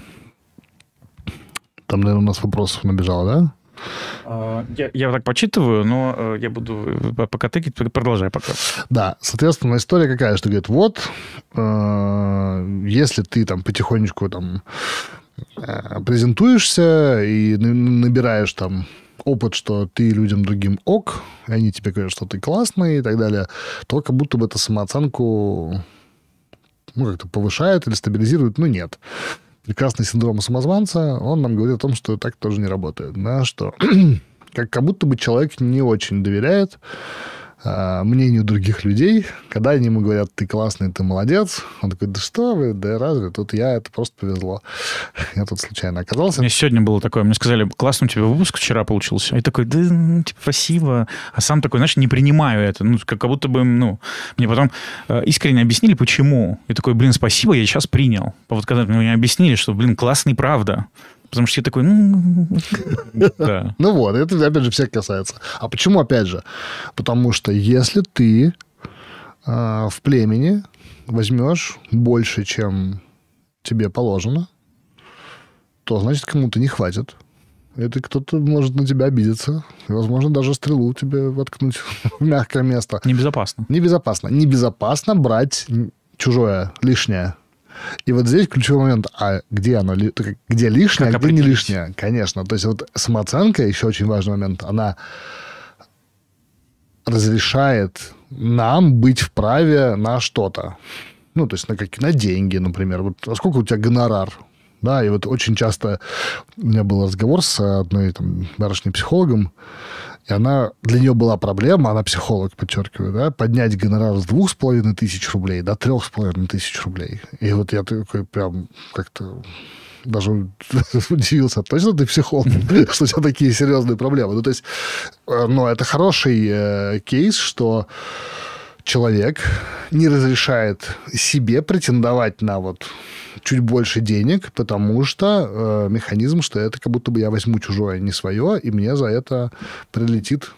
Там, наверное, у нас вопросов набежало, да? А, я, я так почитываю, но э, я буду э, пока тыкать, продолжай пока. Да, соответственно, история какая, что говорит, вот, если ты там потихонечку там презентуешься и набираешь там опыт, что ты людям другим ок, и они тебе говорят, что ты классный и так далее, то как будто бы это самооценку ну, как-то повышает или стабилизирует, ну, нет. Прекрасный синдром самозванца, он нам говорит о том, что так тоже не работает, да, что [clears throat] как, как будто бы человек не очень доверяет мнению других людей, когда они ему говорят, ты классный, ты молодец, он такой, да что вы, да разве, тут я, это просто повезло. [laughs] Я тут случайно оказался. Мне сегодня было такое, мне сказали, классный у тебя выпуск вчера получился. Я такой, да, ну, типа, спасибо. А сам такой, знаешь, не принимаю это. Ну, как, как будто бы, ну, мне потом э, искренне объяснили, почему. И такой, блин, спасибо, я сейчас принял. А вот когда мне объяснили, что, блин, классный, правда. Потому что я такой, ну... Да. [laughs] Ну вот, это, опять же, всех касается. А почему, опять же? Потому что если ты э, в племени возьмешь больше, чем тебе положено, то, значит, кому-то не хватит. Это кто-то может на тебя обидеться. И, возможно, даже стрелу тебе воткнуть [laughs] в мягкое место. Небезопасно. Небезопасно. Небезопасно брать чужое, лишнее. И вот здесь ключевой момент, а где оно, где лишнее, как а где не лишнее, конечно. То есть вот самооценка, еще очень важный момент, она разрешает нам быть вправе на что-то. Ну, то есть на, какие, на деньги, например. Вот а сколько у тебя гонорар? Да, и вот очень часто у меня был разговор с одной там барышней психологом, и она, для нее была проблема, она психолог, подчеркиваю, да, поднять гонорар с двух с половиной тысяч рублей до трех с половиной тысяч рублей. И вот я такой прям как-то даже [laughs] удивился, точно ты психолог, [laughs] что у тебя такие серьезные проблемы. Ну, то есть, но это хороший э, кейс, что человек не разрешает себе претендовать на вот чуть больше денег, потому что э, механизм, что это как будто бы я возьму чужое, не свое, и мне за это прилетит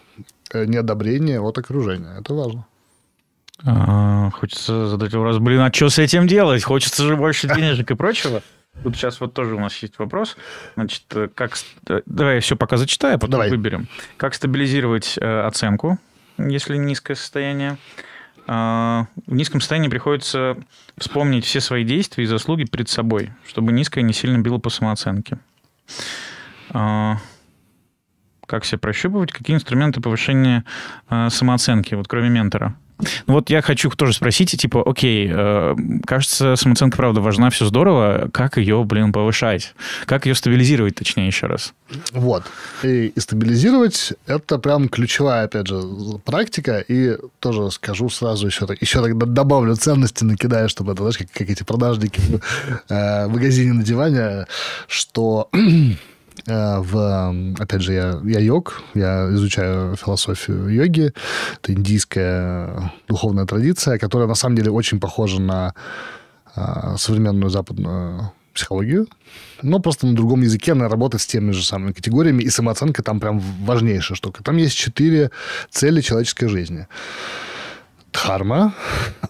э, неодобрение от окружения. Это важно. А, хочется задать вопрос, блин, а что с этим делать? Хочется же больше денежек и прочего. Тут сейчас вот тоже у нас есть вопрос. Значит, э, как... Э, давай я все пока зачитаю, а потом Давай. выберем. Как стабилизировать э, оценку, если низкое состояние? А, в низком состоянии приходится вспомнить все свои действия и заслуги перед собой, чтобы низкое не сильно било по самооценке. А, как себя прощупывать? Какие инструменты повышения а, самооценки, вот кроме ментора? Ну вот я хочу тоже спросить, типа, окей, э, кажется, самооценка, правда, важна, все здорово. Как ее, блин, повышать? Как ее стабилизировать, точнее, еще раз? Вот. И, и стабилизировать – это прям ключевая, опять же, практика. И тоже скажу сразу еще, еще тогда добавлю ценности, накидаю, чтобы это, знаешь, как, как эти продажники в, э, в магазине на диване, что в, опять же, я, я йог, я изучаю философию йоги. Это индийская духовная традиция, которая на самом деле очень похожа на а, современную западную психологию, но просто на другом языке она работает с теми же самыми категориями, и самооценка там прям важнейшая штука. Там есть четыре цели человеческой жизни. Дхарма,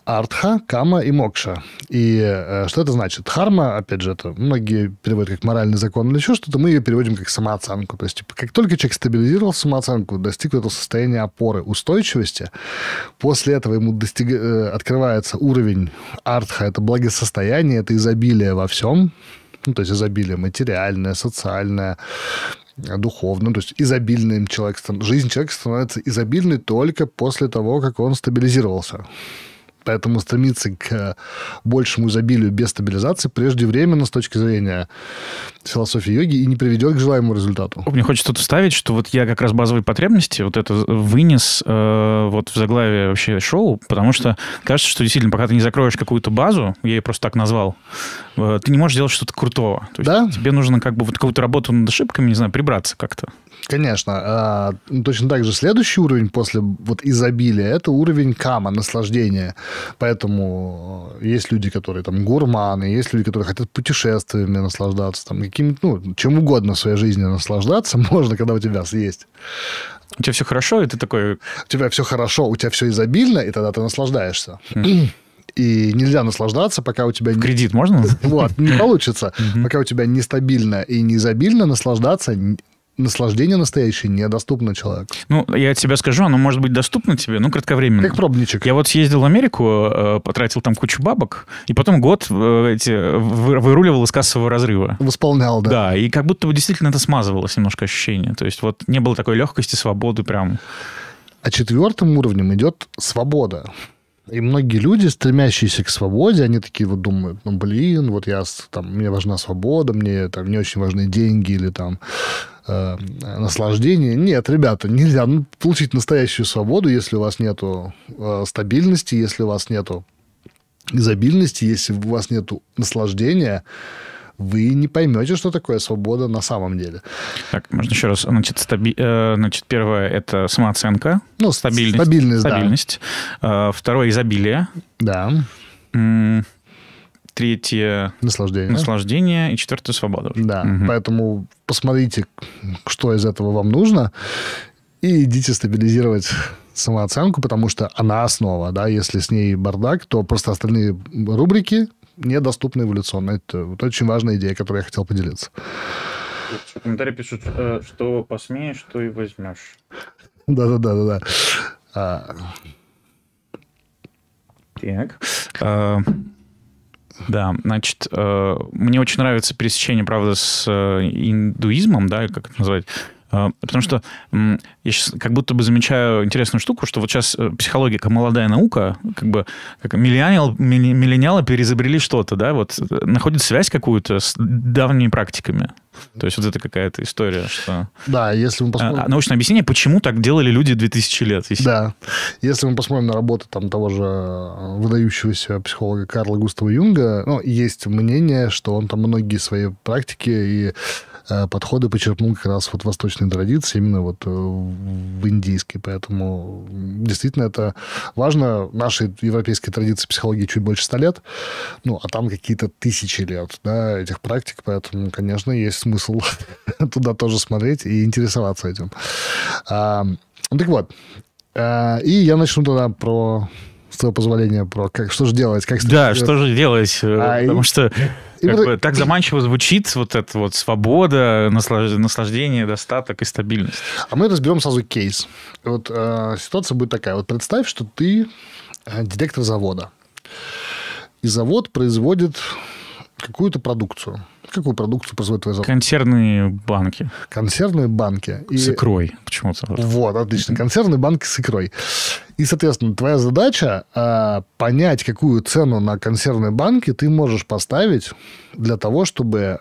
Артха, Кама и Мокша. И э, что это значит? Дхарма, опять же, это многие переводят как моральный закон или еще что-то, мы ее переводим как самооценку. То есть, типа, как только человек стабилизировал самооценку, достиг этого состояния опоры, устойчивости, после этого ему достиг... э, открывается уровень Артха, это благосостояние, это изобилие во всем, ну, то есть изобилие материальное, социальное, духовным, то есть изобильным человек, жизнь человека становится изобильной только после того, как он стабилизировался. Поэтому стремиться к большему изобилию без стабилизации преждевременно с точки зрения философии йоги и не приведет к желаемому результату. Мне хочется тут вставить, что вот я как раз базовые потребности вот это вынес э, вот в заглавие вообще шоу, потому что кажется, что действительно, пока ты не закроешь какую-то базу, я ее просто так назвал, э, ты не можешь делать что-то крутого. То есть да? тебе нужно как бы вот какую-то работу над ошибками, не знаю, прибраться как-то. Конечно. А, точно так же следующий уровень после вот изобилия – это уровень кама, наслаждения. Поэтому есть люди, которые там гурманы, есть люди, которые хотят путешествиями наслаждаться, там, каким ну, чем угодно в своей жизни наслаждаться [laughs] можно, когда у тебя есть. У тебя все хорошо, и ты такой... У тебя все хорошо, у тебя все изобильно, и тогда ты наслаждаешься. [clears throat] И нельзя наслаждаться, пока у тебя... В кредит можно? [laughs] Вот, не получится. Пока у тебя нестабильно и не изобильно, наслаждаться наслаждение настоящее недоступно человеку. Ну, я от себя скажу, оно может быть доступно тебе, ну, кратковременно. Как пробничек. Я вот съездил в Америку, э, потратил там кучу бабок, и потом год э, эти, выруливал из кассового разрыва. Восполнял, да. Да, и как будто бы действительно это смазывалось немножко ощущение. То есть вот не было такой легкости, свободы прям. А четвертым уровнем идет свобода. И многие люди, стремящиеся к свободе, они такие вот думают, ну, блин, вот я, там, мне важна свобода, мне там не очень важны деньги или там э, наслаждение. Нет, ребята, нельзя ну, получить настоящую свободу, если у вас нету э, стабильности, если у вас нету изобильности, если у вас нету наслаждения, вы не поймете, что такое свобода на самом деле. Так, можно еще раз. Значит, стаби... Э, значит первое – это самооценка. Ну, стабильность. Стабильность, стабильность. Да. Второе – изобилие. Да. Третье – наслаждение. наслаждение. И четвертое – свобода. Да, угу. поэтому посмотрите, что из этого вам нужно, и идите стабилизировать самооценку, потому что она основа, да, если с ней бардак, то просто остальные рубрики недоступны эволюционно. Это вот очень важная идея, которой я хотел поделиться. В комментарии пишут, э, что посмеешь, что и возьмешь. Да-да-да-да-да. А. Так. Да, значит, э, мне очень нравится пересечение, правда, с э, индуизмом, да, как это назвать, потому что я сейчас как будто бы замечаю интересную штуку, что вот сейчас э, психология как молодая наука, как бы как миллениал, миллениалы переизобрели что-то, да, вот э, находит связь какую-то с давними практиками. То есть вот это какая-то история, что... Да, если мы посмотрим... А, научное объяснение, почему так делали люди 2000 лет. Если... Да. Если мы посмотрим на работу там, того же э, выдающегося психолога Карла Густава Юнга, ну, есть мнение, что он там многие свои практики и подходы почерпнул как раз вот восточной традиции, именно вот э, в индийской. Поэтому действительно это важно. Нашей европейской традиции психологии чуть больше ста лет, ну, а там какие-то тысячи лет, да, этих практик, поэтому, конечно, есть смысл [laughs] туда тоже смотреть и интересоваться этим. А, так вот, а, и я начну тогда про с твоего позволения, про как, что же делать, как Да, что же делать, а, потому и... что как бы, так заманчиво звучит вот эта вот свобода, наслаждение, достаток и стабильность. А мы разберем сразу кейс. Вот э, ситуация будет такая. Вот представь, что ты э, директор завода. И завод производит какую-то продукцию. Какую продукцию производит твой завод? Консервные банки. Консервные банки. И... С икрой почему-то. Вот, отлично. Консервные банки с икрой. И, соответственно, твоя задача э, понять, какую цену на консервные банки ты можешь поставить для того, чтобы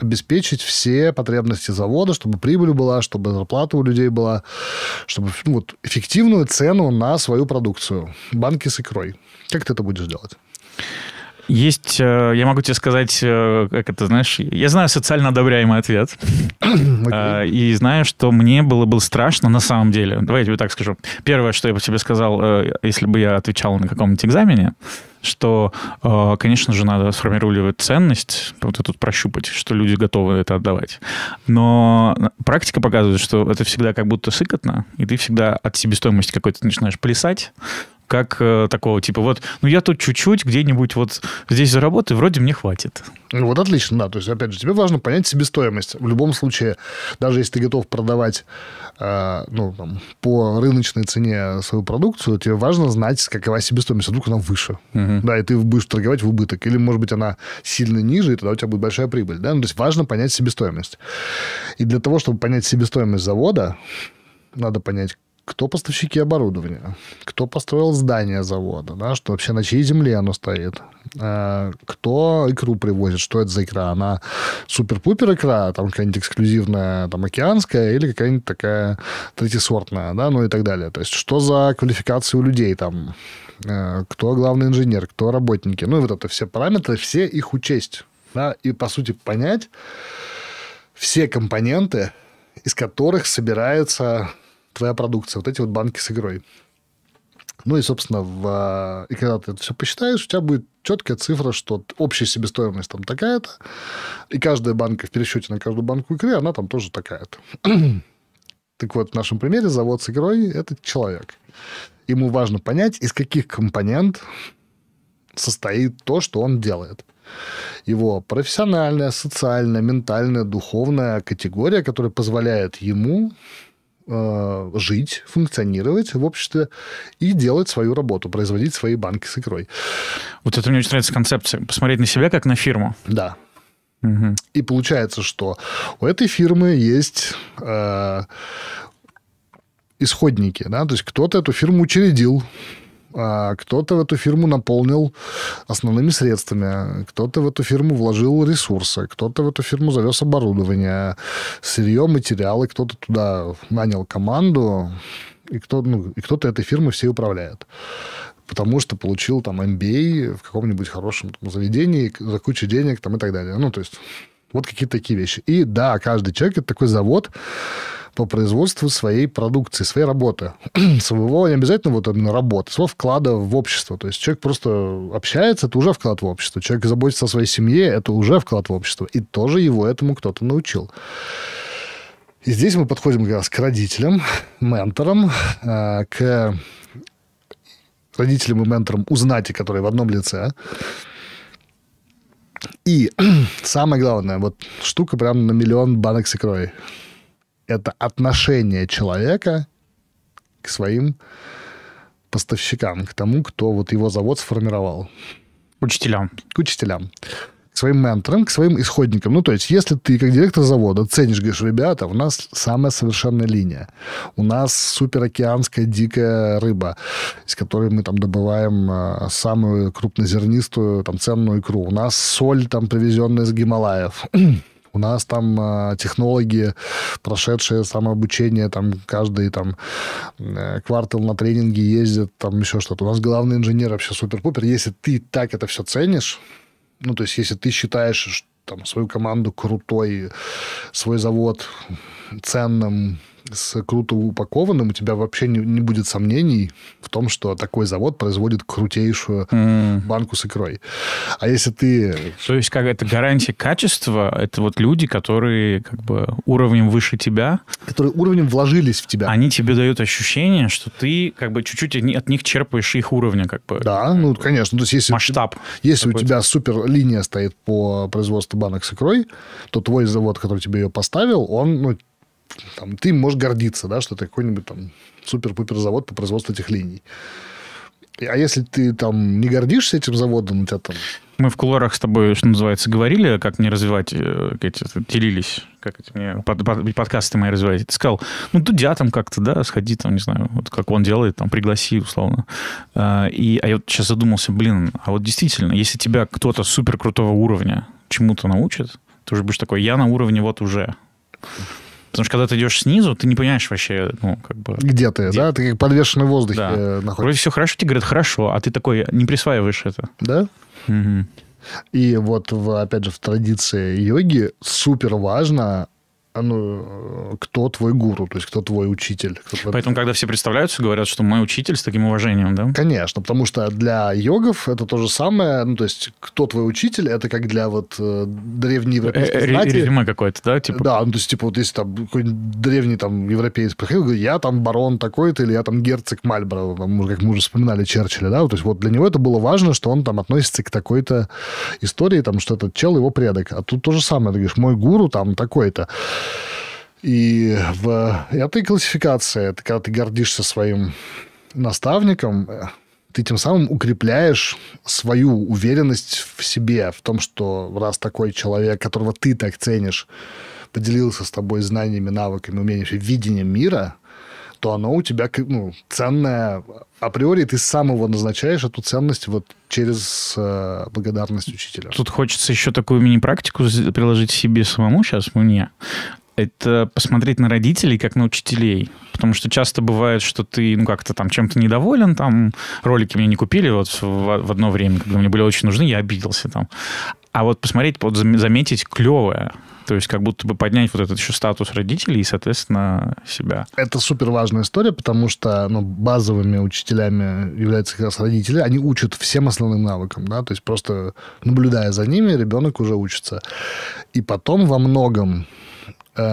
обеспечить все потребности завода, чтобы прибыль была, чтобы зарплата у людей была, чтобы ну, вот, эффективную цену на свою продукцию. Банки с икрой. Как ты это будешь делать? Есть, э, я могу тебе сказать, э, как это, знаешь, я знаю социально одобряемый ответ. Okay. [clears throat] Э, и знаю, что мне было бы страшно на самом деле. Давай я тебе так скажу. Первое, что я бы тебе сказал, если бы я отвечал на каком-нибудь экзамене, что, конечно же, надо сформировать ценность, вот тут прощупать, что люди готовы это отдавать. Но практика показывает, что это всегда как будто сыкотно, и ты всегда от себестоимости какой-то начинаешь плясать, как э, такого типа, вот, ну я тут чуть-чуть где-нибудь вот здесь заработаю, вроде мне хватит. Ну вот отлично, да. То есть, опять же, тебе важно понять себестоимость. В любом случае, даже если ты готов продавать э, ну, там, по рыночной цене свою продукцию, тебе важно знать, какова себестоимость. А вдруг она выше. Угу. Да, и ты будешь торговать в убыток. Или, может быть, она сильно ниже, и тогда у тебя будет большая прибыль. Да? Ну, то есть важно понять себестоимость. И для того, чтобы понять себестоимость завода, надо понять, кто поставщики оборудования, кто построил здание завода, да, что вообще на чьей земле оно стоит, э, кто икру привозит, что это за икра, она супер-пупер икра, там какая-нибудь эксклюзивная, там, океанская или какая-нибудь такая третьесортная, да, ну и так далее. То есть, что за квалификации у людей там, э, кто главный инженер, кто работники, ну и вот это все параметры, все их учесть, да, и, по сути, понять все компоненты, из которых собирается твоя продукция, вот эти вот банки с игрой. Ну и, собственно, в, и когда ты это все посчитаешь, у тебя будет четкая цифра, что общая себестоимость там такая-то, и каждая банка в пересчете на каждую банку игры, она там тоже такая-то. [clears throat] так вот, в нашем примере завод с игрой – это человек. Ему важно понять, из каких компонент состоит то, что он делает. Его профессиональная, социальная, ментальная, духовная категория, которая позволяет ему Э, жить, функционировать в обществе и делать свою работу, производить свои банки с икрой. Вот это мне очень нравится концепция. Посмотреть на себя как на фирму. Да. Угу. И получается, что у этой фирмы есть э, исходники, да, то есть кто-то эту фирму учредил, а кто-то в эту фирму наполнил основными средствами, кто-то в эту фирму вложил ресурсы, кто-то в эту фирму завез оборудование, сырье, материалы, кто-то туда нанял команду, и, кто, ну, и кто-то этой фирмой все управляет. Потому что получил там MBA в каком-нибудь хорошем там, заведении за кучу денег там, и так далее. Ну, то есть вот какие-то такие вещи. И да, каждый человек это такой завод, по производству своей продукции, своей работы. [clears throat] Своего не обязательно вот именно работы, своего вклада в общество. То есть человек просто общается, это уже вклад в общество. Человек заботится о своей семье, это уже вклад в общество. И тоже его этому кто-то научил. И здесь мы подходим как раз к родителям, менторам, э, к родителям и менторам узнати, которые в одном лице. И [clears throat] самое главное, вот штука прям на миллион банок с икрой это отношение человека к своим поставщикам, к тому, кто вот его завод сформировал. Учителям. К учителям. К своим менторам, к своим исходникам. Ну, то есть, если ты, как директор завода, ценишь, говоришь, ребята, у нас самая совершенная линия. У нас суперокеанская дикая рыба, из которой мы там добываем э, самую крупнозернистую, там, ценную икру. У нас соль, там, привезенная из Гималаев у нас там э, технологи, прошедшие самообучение, там каждый там э, квартал на тренинги ездят, там еще что-то. У нас главный инженер вообще супер-пупер. Если ты так это все ценишь, ну, то есть если ты считаешь там, свою команду крутой, свой завод ценным, с круто упакованным, у тебя вообще не, не будет сомнений в том, что такой завод производит крутейшую mm. банку с икрой. А если ты... То есть как это гарантия качества, это вот люди, которые как бы уровнем выше тебя. Которые уровнем вложились в тебя. Они тебе дают ощущение, что ты как бы чуть-чуть от них черпаешь их уровня. Как бы. Да, ну, конечно. То есть если Масштаб. Если у тебя супер линия стоит по производству банок с икрой, то твой завод, который тебе ее поставил, он ну, там, ты можешь гордиться, да, что ты какой-нибудь там супер-пупер завод по производству этих линий. А если ты там не гордишься этим заводом, у тебя там... Мы в кулуарах с тобой, что называется, говорили, как мне развивать э, эти, делились, как эти мне под, под, подкасты мои развивать. Ты сказал, ну, Дудя там как-то, да, сходи там, не знаю, вот как он делает, там, пригласи, условно. А, и, а я вот сейчас задумался, блин, а вот действительно, если тебя кто-то супер крутого уровня чему-то научит, ты уже будешь такой, я на уровне вот уже. Потому что когда ты идешь снизу, ты не понимаешь вообще, ну, как бы... Где ты, где... да? Ты как подвешенный в воздухе да. находишься. Вроде все хорошо, тебе говорят, хорошо, а ты такой не присваиваешь это. Да? Угу. И вот, в, опять же, в традиции йоги супер важно ну, кто твой гуру, то есть кто твой учитель. Кто твой... Поэтому, когда все представляются, говорят, что мой учитель с таким уважением, да? Конечно, потому что для йогов это то же самое, ну, то есть кто твой учитель, это как для вот э, древней э, знати. Резюме какое-то, да? Типа? Да, ну, то есть, типа, вот если там какой-нибудь древний там европеец приходил, говорит, я там барон такой-то, или я там герцог Мальборо, там, как мы уже вспоминали Черчилля, да, то есть вот для него это было важно, что он там относится к такой-то истории, там, что этот чел его предок. А тут то же самое, ты говоришь, мой гуру там такой-то. И в этой классификации, это когда ты гордишься своим наставником, ты тем самым укрепляешь свою уверенность в себе, в том, что раз такой человек, которого ты так ценишь, поделился с тобой знаниями, навыками, умениями, видением мира, то оно у тебя ну, ценное априори, ты сам его назначаешь, эту ценность вот через э, благодарность учителя. Тут хочется еще такую мини-практику приложить себе самому сейчас, мне это посмотреть на родителей как на учителей. Потому что часто бывает, что ты ну, как-то там чем-то недоволен, там ролики мне не купили вот в, в одно время, когда мне были очень нужны, я обиделся там. А вот посмотреть, вот заметить клевое, то есть как будто бы поднять вот этот еще статус родителей и, соответственно, себя. Это супер важная история, потому что ну, базовыми учителями являются как раз родители. Они учат всем основным навыкам, да, то есть просто наблюдая за ними, ребенок уже учится. И потом во многом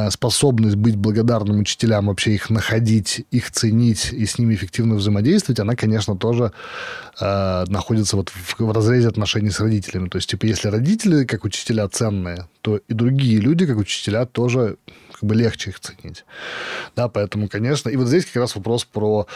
способность быть благодарным учителям, вообще их находить, их ценить и с ними эффективно взаимодействовать, она, конечно, тоже э, находится вот в, в разрезе отношений с родителями. То есть, типа, если родители как учителя ценные, то и другие люди как учителя тоже как бы легче их ценить. Да, поэтому, конечно, и вот здесь как раз вопрос про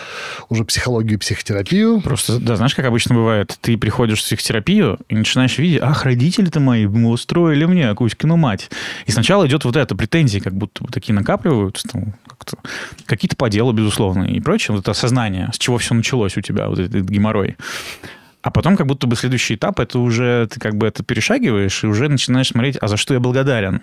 уже психологию и психотерапию. Просто, да, знаешь, как обычно бывает, ты приходишь в психотерапию и начинаешь видеть, ах, родители-то мои устроили мне Кузькину мать. И сначала идет вот это, претензии как будто бы такие накапливаются, там, какие-то по делу, безусловно, и прочее, вот это осознание, с чего все началось у тебя, вот этот геморрой. А потом как будто бы следующий этап, это уже ты как бы это перешагиваешь и уже начинаешь смотреть, а за что я благодарен.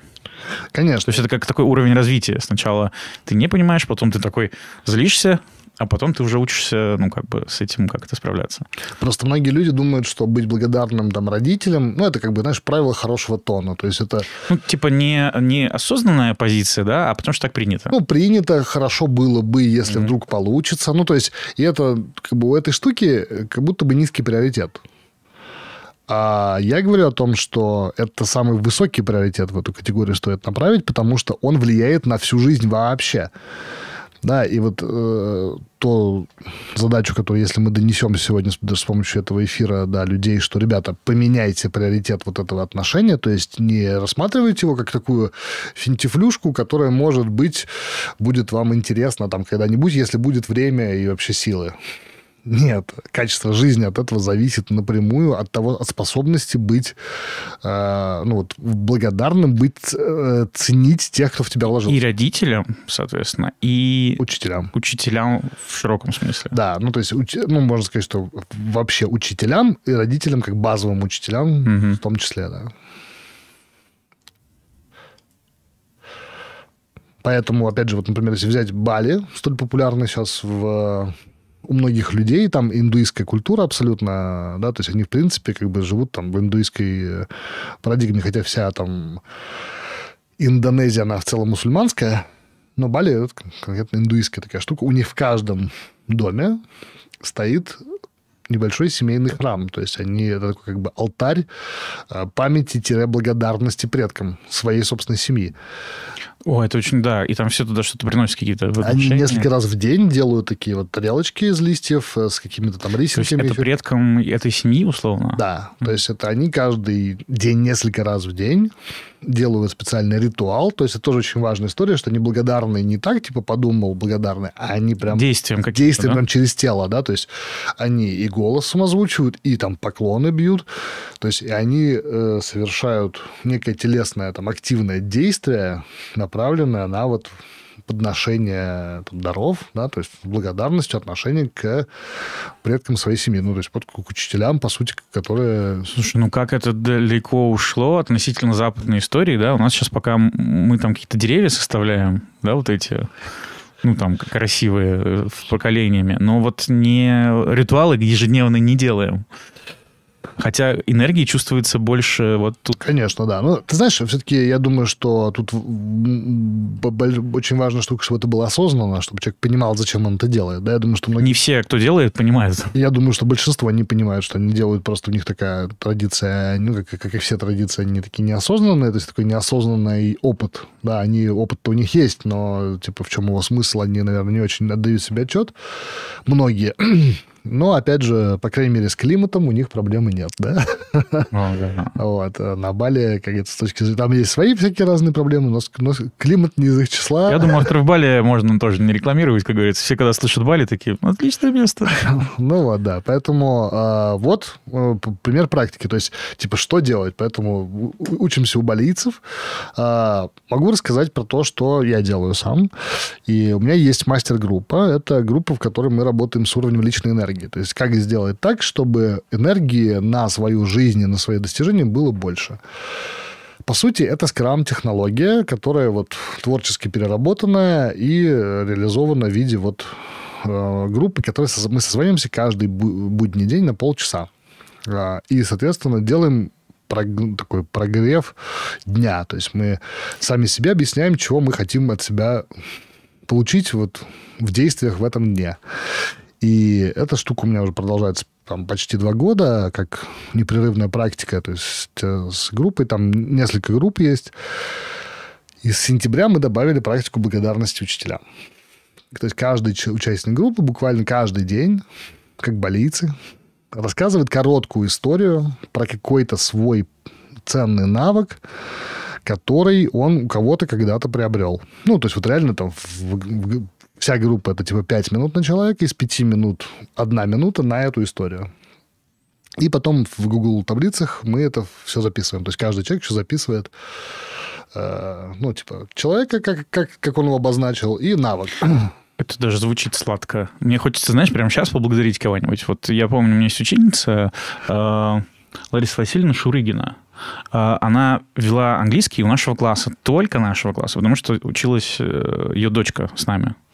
Конечно. То есть это как такой уровень развития. Сначала ты не понимаешь, потом ты такой злишься, а потом ты уже учишься, ну, как бы с этим как-то справляться. Просто многие люди думают, что быть благодарным там родителям, ну, это как бы, знаешь, правило хорошего тона. То есть это... Ну, типа не, не осознанная позиция, да, а потому что так принято. Ну, принято, хорошо было бы, если mm-hmm. вдруг получится. Ну, то есть, и это, как бы, у этой штуки как будто бы низкий приоритет. А я говорю о том, что это самый высокий приоритет в эту категорию стоит направить, потому что он влияет на всю жизнь вообще. Да, и вот э, ту задачу, которую, если мы донесем сегодня даже с помощью этого эфира до людей, что, ребята, поменяйте приоритет вот этого отношения, то есть не рассматривайте его как такую финтифлюшку, которая, может быть, будет вам интересна там когда-нибудь, если будет время и вообще силы. Нет, качество жизни от этого зависит напрямую от того, от способности быть, э, ну вот, благодарным, быть, э, ценить тех, кто в тебя вложил. И родителям, соответственно, и... Учителям. Учителям в широком смысле. Да, ну, то есть, уч... ну, можно сказать, что вообще учителям и родителям, как базовым учителям угу. в том числе, да. Поэтому, опять же, вот, например, если взять Бали, столь популярный сейчас в у многих людей там индуистская культура абсолютно, да, то есть они, в принципе, как бы живут там в индуистской э, парадигме, хотя вся там Индонезия, она в целом мусульманская, но Бали это конкретно индуистская такая штука. У них в каждом доме стоит небольшой семейный храм. То есть они, это такой как бы алтарь э, памяти-благодарности предкам своей собственной семьи. О, это очень, да. И там все туда что-то приносят какие-то Они несколько раз в день делают такие вот тарелочки из листьев э, с какими-то там рисинками. То есть это предкам этой семьи, условно? Да. То есть это они каждый день, несколько раз в день делают специальный ритуал. То есть это тоже очень важная история, что они благодарны не так, типа, подумал, благодарны, а они прям... Действием каким-то, Действием да? прям через тело, да, то есть они и голосом озвучивают, и там поклоны бьют, то есть и они э, совершают некое телесное, там, активное действие, направленное на вот подношение там, даров, да, то есть благодарностью, отношение к предкам своей семьи, ну, то есть вот к учителям, по сути, которые... Слушай, ну как это далеко ушло относительно западной истории, да? У нас сейчас пока мы там какие-то деревья составляем, да, вот эти ну, там, красивые э, поколениями, но вот не ритуалы ежедневно не делаем. Хотя энергии чувствуется больше вот тут. Конечно, да. Ну, ты знаешь, все-таки я думаю, что тут очень важная штука, чтобы это было осознанно, чтобы человек понимал, зачем он это делает. Да, я думаю, что многие... Не все, кто делает, понимают. Я думаю, что большинство не понимают, что они делают, просто у них такая традиция, ну, как, как и все традиции, они такие неосознанные, то есть такой неосознанный опыт. Да, они, опыт-то у них есть, но, типа, в чем его смысл, они, наверное, не очень отдают себе отчет. Многие. Но, опять же, по крайней мере, с климатом у них проблемы нет, да? Вот. А на Бали, как это, с точки зрения... Там есть свои всякие разные проблемы, но, но климат не из их числа. Я думаю, остров Бали можно тоже не рекламировать, как говорится. Все, когда слышат Бали, такие, отличное место. [laughs] Ну вот, да. Поэтому а, вот э, пример практики. То есть, типа, что делать? Поэтому учимся у балийцев. Могу рассказать про то, что я делаю сам. И у меня есть мастер-группа. Это группа, в которой мы работаем с уровнем личной энергии энергии. То есть как сделать так, чтобы энергии на свою жизнь и на свои достижения было больше. По сути, это скрам-технология, которая вот творчески переработанная и реализована в виде вот э, группы, которые мы созвонимся каждый будний день на полчаса. А, и, соответственно, делаем такой прогрев дня. То есть мы сами себе объясняем, чего мы хотим от себя получить вот в действиях в этом дне. И эта штука у меня уже продолжается там почти два года, как непрерывная практика, то есть э, с группой, там несколько групп есть. И с сентября мы добавили практику благодарности учителям. То есть каждый участник группы буквально каждый день, как болицы, рассказывает короткую историю про какой-то свой ценный навык, который он у кого-то когда-то приобрел. Ну, то есть вот реально там в, в, Вся группа это типа 5 минут на человека, из 5 минут одна минута на эту историю. И потом в Google таблицах мы это все записываем. То есть каждый человек еще записывает, э, ну, типа, человека, как, как, как он его обозначил, и навык. [clears throat] Это даже звучит сладко. Мне хочется, знаешь, прямо сейчас поблагодарить кого-нибудь. Вот я помню, у меня есть ученица э, Лариса Васильевна Шурыгина. Э, она вела английский у нашего класса, только нашего класса, потому что училась э, ее дочка с нами.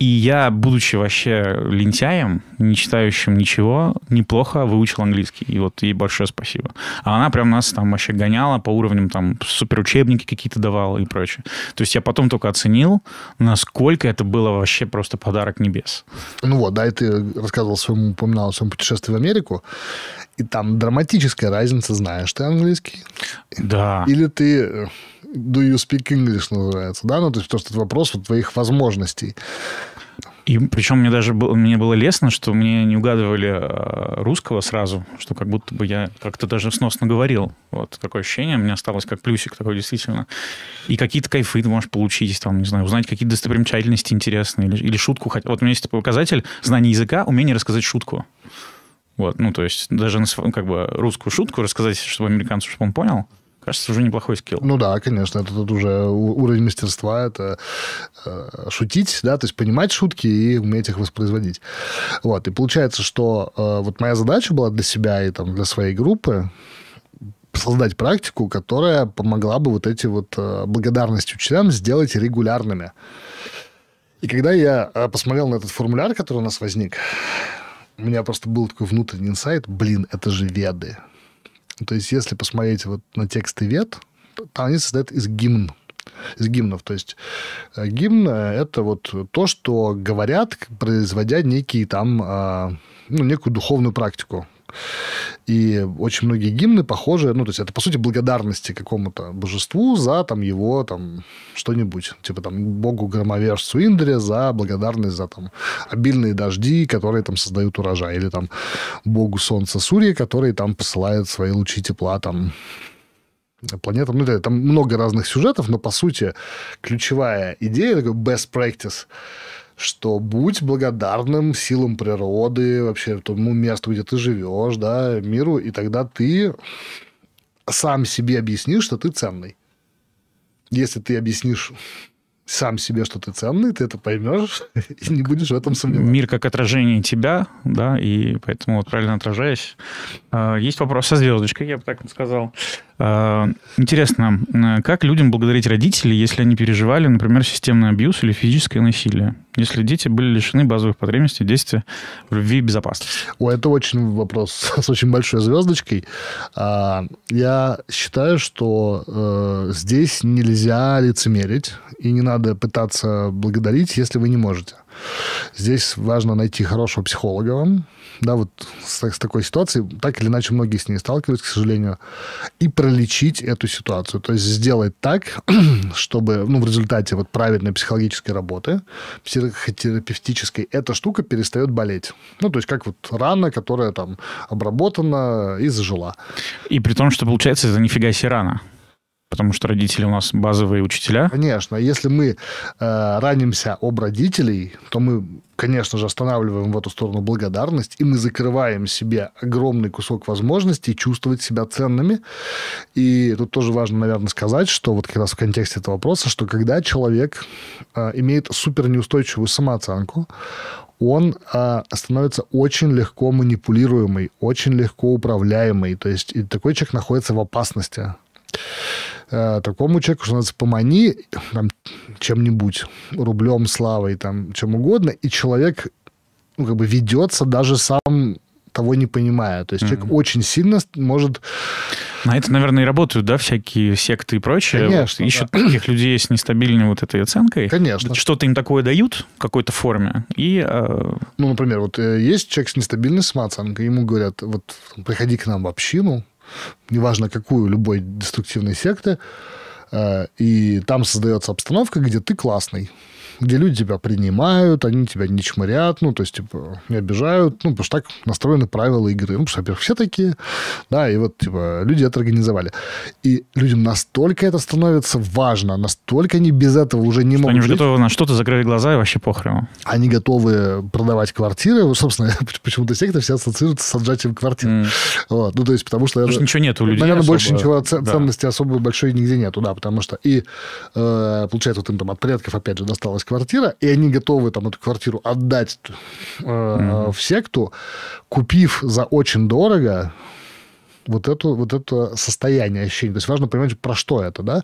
И я, будучи вообще лентяем, не читающим ничего, неплохо выучил английский. И вот ей большое спасибо. А она прям нас там вообще гоняла по уровням, там, суперучебники какие-то давала и прочее. То есть я потом только оценил, насколько это было вообще просто подарок небес. Ну вот, да, и ты рассказывал своему, упоминал о своем путешествии в Америку, и там драматическая разница, знаешь ты английский? Да. Или ты э, do you speak English называется, да, ну, то есть, потому что это вопрос вот твоих возможностей. И причем мне даже было, мне было лестно, что мне не угадывали а, русского сразу, что как будто бы я как-то даже сносно говорил. Вот такое ощущение у меня осталось как плюсик такой действительно. И какие-то кайфы ты можешь получить, там, не знаю, узнать какие-то достопримечательности интересные или, или шутку. Вот у меня есть такой показатель знания языка, умение рассказать шутку. Вот, ну, то есть даже на, как бы русскую шутку рассказать, чтобы американцу, чтобы он понял, Кажется, уже неплохой скилл. Ну да, конечно, это тут уже уровень мастерства, это э, шутить, да, то есть понимать шутки и уметь их воспроизводить. Вот, и получается, что э, вот моя задача была для себя и там для своей группы создать практику, которая помогла бы вот эти вот э, благодарности учителям сделать регулярными. И когда я э, посмотрел на этот формуляр, который у нас возник, у меня просто был такой внутренний инсайт, блин, это же веды. То есть, если посмотреть вот на тексты вет, то они состоят из гимн, из гимнов. То есть э, гимн – это вот то, что говорят, производя некие там, а, ну, некую духовную практику. И очень многие гимны похожи, ну, то есть это, по сути, благодарности какому-то божеству за там его там что-нибудь. Типа там богу громовержцу Индре за благодарность за там обильные дожди, которые там создают урожай. Или там богу солнца Сурьи, который там посылает свои лучи тепла там планета. Ну, там много разных сюжетов, но, по сути, ключевая идея, такой best practice, что будь благодарным силам природы, вообще тому месту, где ты живешь, да, миру, и тогда ты сам себе объяснишь, что ты ценный. Если ты объяснишь сам себе, что ты ценный, ты это поймешь [laughs] и не будешь в этом сомневаться. Мир как отражение тебя, да, и поэтому вот правильно отражаясь. А, есть вопрос со звездочкой, я бы так сказал. А, интересно, как людям благодарить родителей, если они переживали, например, системный абьюз или физическое насилие? Если дети были лишены базовых потребностей действия в любви и безопасности? О, это очень вопрос [laughs] с очень большой звездочкой. А, я считаю, что э, здесь нельзя лицемерить, и не надо пытаться благодарить, если вы не можете. Здесь важно найти хорошего психолога вам, да, вот с, с такой ситуацией, так или иначе многие с ней сталкиваются, к сожалению, и пролечить эту ситуацию. То есть сделать так, [clears throat] чтобы ну, в результате вот правильной психологической работы, психотерапевтической, эта штука перестает болеть. Ну, то есть как вот рана, которая там обработана и зажила. И при том, что получается, это нифига себе рана потому что родители у нас базовые учителя. Конечно. Если мы э, ранимся об родителей, то мы, конечно же, останавливаем в эту сторону благодарность, и мы закрываем себе огромный кусок возможностей чувствовать себя ценными. И тут тоже важно, наверное, сказать, что вот как раз в контексте этого вопроса, что когда человек э, имеет супер неустойчивую самооценку, он э, становится очень легко манипулируемый, очень легко управляемый. То есть и такой человек находится в опасности. Э, такому человеку, что называется, помани там, чем-нибудь, рублем, славой, там, чем угодно, и человек ну, как бы ведется даже сам того не понимая. То есть mm-hmm. человек очень сильно может... На это, наверное, и работают, да, всякие секты и прочее. Конечно, вот, ищут да. таких людей с нестабильной вот этой оценкой. Конечно. Что-то им такое дают в какой-то форме. И, э... Ну, например, вот э, есть человек с нестабильной самооценкой, ему говорят, вот приходи к нам в общину, неважно какую, любой деструктивной секты, э, и там создается обстановка, где ты классный где люди тебя принимают, они тебя не чморят, ну, то есть, типа, не обижают, ну, потому что так настроены правила игры. Ну, потому что, во-первых, все такие, да, и вот, типа, люди это организовали. И людям настолько это становится важно, настолько они без этого уже не что могут Они жить. готовы на что-то, закрыли глаза и вообще похрен. Они готовы продавать квартиры. Собственно, [laughs] почему-то секта все ассоциируются с отжатием квартир. Mm. Вот. Ну, то есть, потому что... Потому что ничего нет у людей Наверное, особо... больше ничего ценности да. особо большой нигде нету, да, потому что и, э, получается, вот им там от предков, опять же, досталось квартира, и они готовы там эту квартиру отдать э, mm-hmm. в секту, купив за очень дорого вот, эту, вот это состояние, ощущение. То есть важно понимать, про что это, да?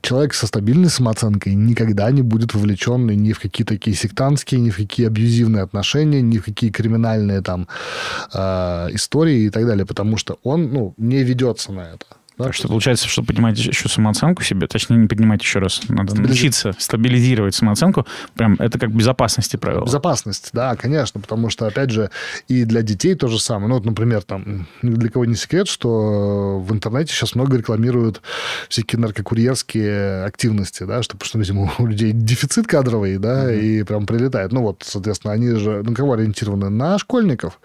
человек со стабильной самооценкой никогда не будет вовлечен ни в какие такие сектантские, ни в какие абьюзивные отношения, ни в какие криминальные там э, истории и так далее, потому что он ну, не ведется на это. Да? Так что получается, чтобы поднимать еще самооценку себе, точнее, не поднимать еще раз, надо научиться стабилизировать самооценку, прям это как безопасности правило. Безопасность, да, конечно, потому что, опять же, и для детей то же самое. Ну, вот, например, там, для кого не секрет, что в интернете сейчас много рекламируют всякие наркокурьерские активности, да, что, что, видимо, у людей дефицит кадровый, да, mm-hmm. и прям прилетает. Ну, вот, соответственно, они же на кого ориентированы? На школьников,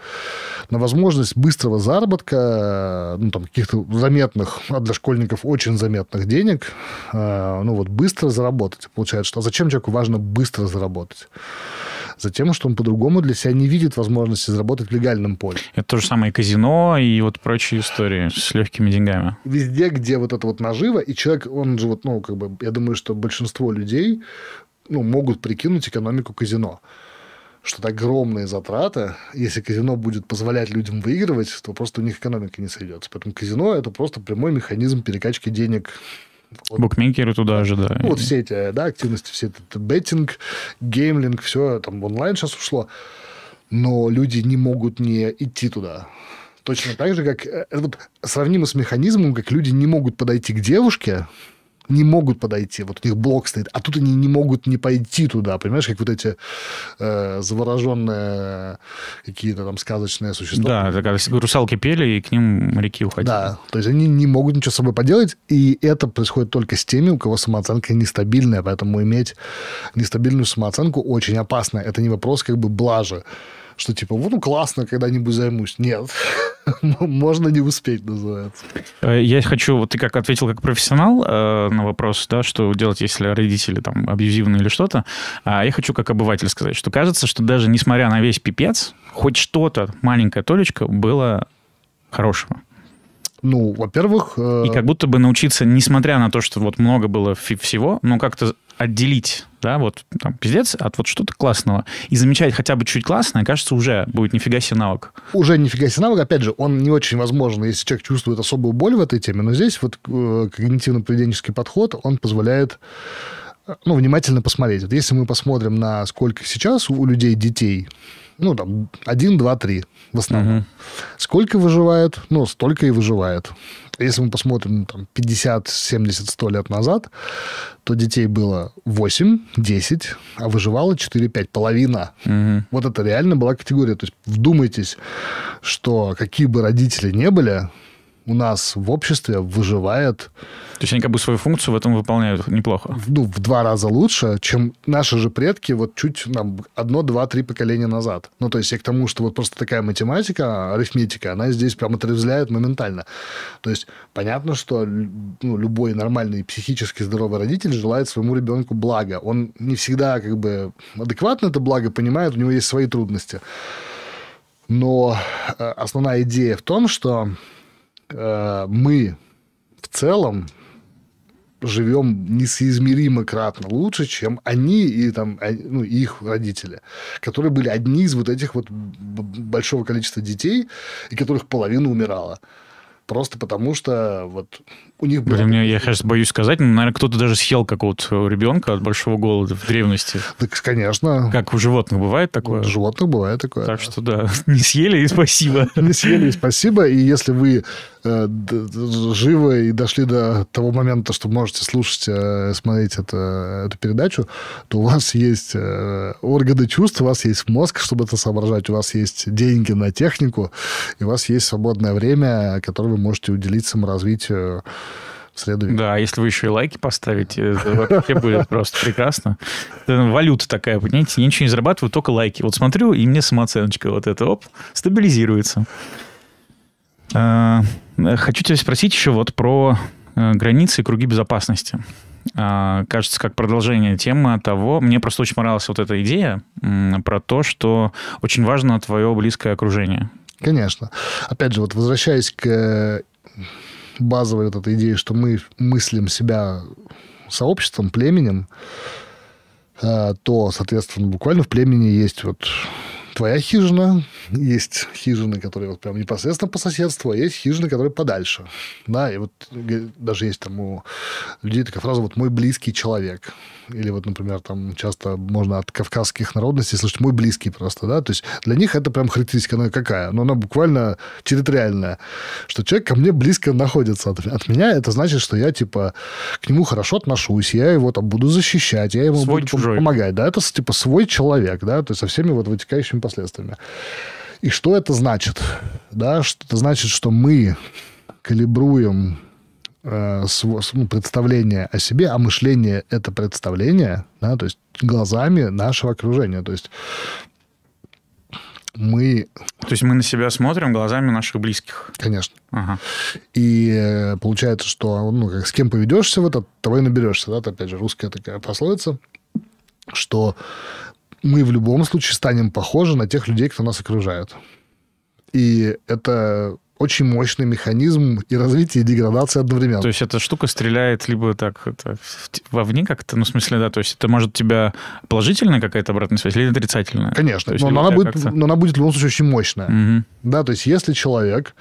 на возможность быстрого заработка, ну, там, каких-то заметных а для школьников очень заметных денег, э, ну вот быстро заработать. Получается, что зачем человеку важно быстро заработать? Затем, что он по-другому для себя не видит возможности заработать в легальном поле. Это то же самое казино и вот прочие истории с легкими деньгами. Везде, где вот это вот наживо, и человек, он же вот, ну, как бы, я думаю, что большинство людей ну, могут прикинуть экономику казино что это огромные затраты. Если казино будет позволять людям выигрывать, то просто у них экономика не сойдется. Поэтому казино – это просто прямой механизм перекачки денег вот. Букмекеры туда же, да. Ну, вот все эти да, активности, все это беттинг, геймлинг, все там в онлайн сейчас ушло. Но люди не могут не идти туда. Точно так же, как... Э, вот, сравнимо с механизмом, как люди не могут подойти к девушке, не могут подойти. Вот у них блок стоит, а тут они не могут не пойти туда. Понимаешь, как вот эти э, завороженные какие-то там сказочные существа. Да, такая, русалки пели, и к ним моряки уходили. Да, то есть они не могут ничего с собой поделать, и это происходит только с теми, у кого самооценка нестабильная, поэтому иметь нестабильную самооценку очень опасно. Это не вопрос как бы блажи что типа, ну, классно, когда-нибудь займусь. Нет. [laughs] Можно не успеть, называется. Э, я хочу, вот ты как ответил как профессионал э, на вопрос, да, что делать, если родители там абьюзивные или что-то, а я хочу как обыватель сказать, что кажется, что даже несмотря на весь пипец, хоть что-то, маленькая толечка, было хорошего. Ну, во-первых... Э... И как будто бы научиться, несмотря на то, что вот много было всего, но как-то отделить, да, вот там пиздец от вот что-то классного. И замечать хотя бы чуть классное, кажется, уже будет нифига себе навык. Уже нифига себе навык. Опять же, он не очень возможен, если человек чувствует особую боль в этой теме. Но здесь вот э, когнитивно-поведенческий подход, он позволяет ну, внимательно посмотреть. Вот если мы посмотрим на сколько сейчас у людей детей, ну, там, один, два, три в основном. Угу. Сколько выживает? Ну, столько и выживает. Если мы посмотрим там, 50, 70, 100 лет назад, то детей было 8, 10, а выживало 4, 5, половина. Угу. Вот это реально была категория. То есть вдумайтесь, что какие бы родители не были, у нас в обществе выживает... То есть они как бы свою функцию в этом выполняют неплохо? Ну, в два раза лучше, чем наши же предки вот чуть там, одно, два, три поколения назад. Ну, то есть я к тому, что вот просто такая математика, арифметика, она здесь прям отрезвляет моментально. То есть понятно, что ну, любой нормальный психически здоровый родитель желает своему ребенку блага. Он не всегда как бы адекватно это благо понимает, у него есть свои трудности. Но э, основная идея в том, что мы в целом живем несоизмеримо кратно лучше, чем они и там, ну, их родители, которые были одни из вот этих вот большого количества детей, и которых половина умирала. Просто потому что вот у них было... Блин, я, сейчас боюсь сказать, но, наверное, кто-то даже съел какого-то ребенка от большого голода в древности. Так, конечно. Как у животных бывает такое? У животных бывает такое. Так что да, [laughs] не съели и спасибо. [laughs] Не съели и спасибо. И если вы э, живы и дошли до того момента, что можете слушать, э, смотреть это, эту передачу, то у вас есть э, органы чувств, у вас есть мозг, чтобы это соображать, у вас есть деньги на технику, и у вас есть свободное время, которое вы можете уделить саморазвитию среду. Да, а если вы еще и лайки поставите, вообще будет просто прекрасно. Валюта такая, понимаете, я ничего не зарабатываю, только лайки. Вот смотрю, и мне самооценочка вот эта, оп, стабилизируется. А, хочу тебя спросить еще вот про э, границы и круги безопасности. А, кажется, как продолжение темы того, мне просто очень понравилась вот эта идея про то, что очень важно твое близкое окружение. Конечно. Опять же, вот возвращаясь к базовой вот этой идеи, что мы мыслим себя сообществом, племенем, э, то, соответственно, буквально в племени есть вот твоя хижина, есть хижины, которые вот прям непосредственно по соседству, а есть хижины, которые подальше. Да, и вот даже есть там у людей такая фраза вот «мой близкий человек». Или вот, например, там часто можно от кавказских народностей слышать «мой близкий» просто, да, то есть для них это прям характеристика, она какая? Но она буквально территориальная, что человек ко мне близко находится от, от меня, это значит, что я, типа, к нему хорошо отношусь, я его там буду защищать, я ему свой буду чужой. помогать, да, это, типа, свой человек, да, то есть со всеми вот вытекающими последствиями. И что это значит? Да, что это значит, что мы калибруем э, ну, представление о себе, а мышление – это представление, да, то есть глазами нашего окружения. То есть мы... То есть мы на себя смотрим глазами наших близких? Конечно. Ага. И э, получается, что ну, как, с кем поведешься в это, того и наберешься. Да? Это, опять же, русская такая пословица, что мы в любом случае станем похожи на тех людей, кто нас окружает. И это очень мощный механизм и развития, и деградации одновременно. То есть эта штука стреляет либо так это, вовне как-то, ну, в смысле, да, то есть это может тебя положительная какая-то обратная связь или отрицательная? Конечно, есть, но, она будет, но она будет в любом случае очень мощная. Угу. Да, то есть если человек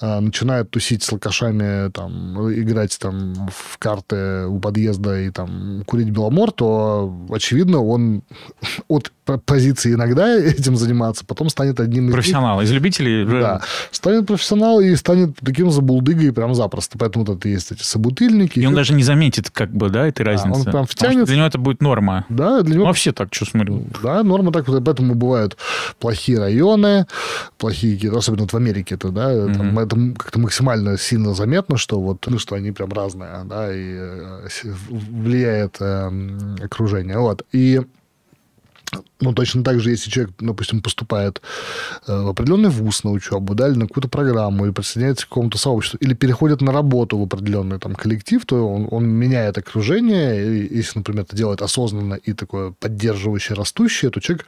а, начинает тусить с лакашами, там, играть там в карты у подъезда и там курить беломор, то, очевидно, он [laughs] от позиции иногда этим заниматься, потом станет одним из Профессионал, из любителей? Да, станет профессионал и станет таким забулдыгой прям запросто. Поэтому вот есть эти собутыльники. И он даже не заметит, как бы, да, этой разницы. Он прям втянет. Для него это будет норма. Да, для него... Ну, вообще так, что смотрю. Да, норма так, поэтому бывают плохие районы, плохие, особенно вот в Америке это, да, там, это как-то максимально сильно заметно, что вот, ну, что они прям разные, да, и э, влияет э, окружение. Вот. И Ну, точно так же, если человек, допустим, поступает э, в определенный вуз на учебу, да, или на какую-то программу, или присоединяется к какому-то сообществу, или переходит на работу в определенный там коллектив, то он, он меняет окружение, и если, например, это делает осознанно и такое поддерживающее, растущее, то человек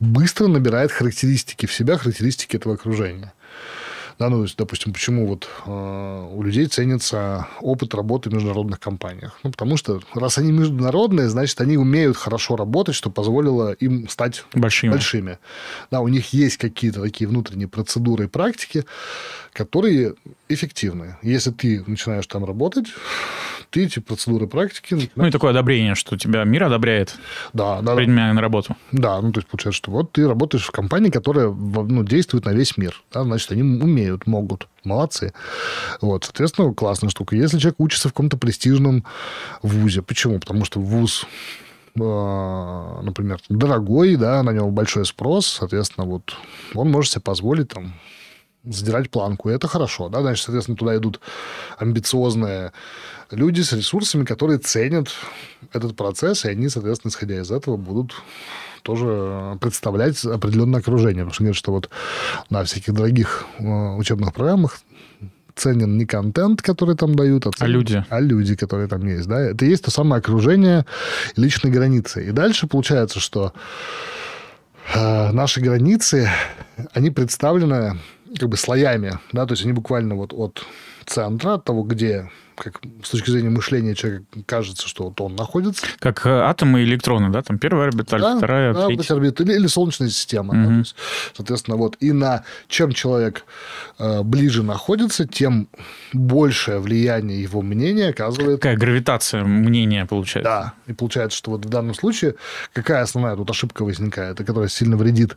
быстро набирает характеристики в себя, характеристики этого окружения. Да, ну, допустим, почему вот э, у людей ценится опыт работы в международных компаниях? Ну, потому что раз они международные, значит, они умеют хорошо работать, что позволило им стать большими. большими. Да, у них есть какие-то такие внутренние процедуры и практики, которые эффективны. Если ты начинаешь там работать, ты эти процедуры практики... Ну, и такое одобрение, что тебя мир одобряет. Да, да. Принимая на работу. Да, ну, то есть, получается, что вот ты работаешь в компании, которая ну, действует на весь мир. Да, значит, они умеют, могут. Молодцы. Вот, соответственно, классная штука. Если человек учится в каком-то престижном вузе. Почему? Потому что вуз а, например, дорогой, да, на него большой спрос, соответственно, вот он может себе позволить там задирать планку, и это хорошо, да, значит, соответственно, туда идут амбициозные люди с ресурсами, которые ценят этот процесс, и они, соответственно, исходя из этого, будут тоже представлять определенное окружение. Потому что говорят, что вот на всяких дорогих э, учебных программах ценен не контент, который там дают, а, ценен, а люди. А люди, которые там есть. Да? Это есть то самое окружение личной границы. И дальше получается, что э, наши границы, они представлены как бы слоями, да, то есть они буквально вот от центра, от того, где как с точки зрения мышления человека кажется, что вот он находится. Как э, атомы и электроны, да? Там первая орбиталь, да, вторая, да, третья. орбита, или, или Солнечная система. Угу. Да, есть, соответственно, вот. И на чем человек э, ближе находится, тем большее влияние его мнения оказывает... Какая гравитация мнения получается. Да. И получается, что вот в данном случае какая основная тут ошибка возникает, которая сильно вредит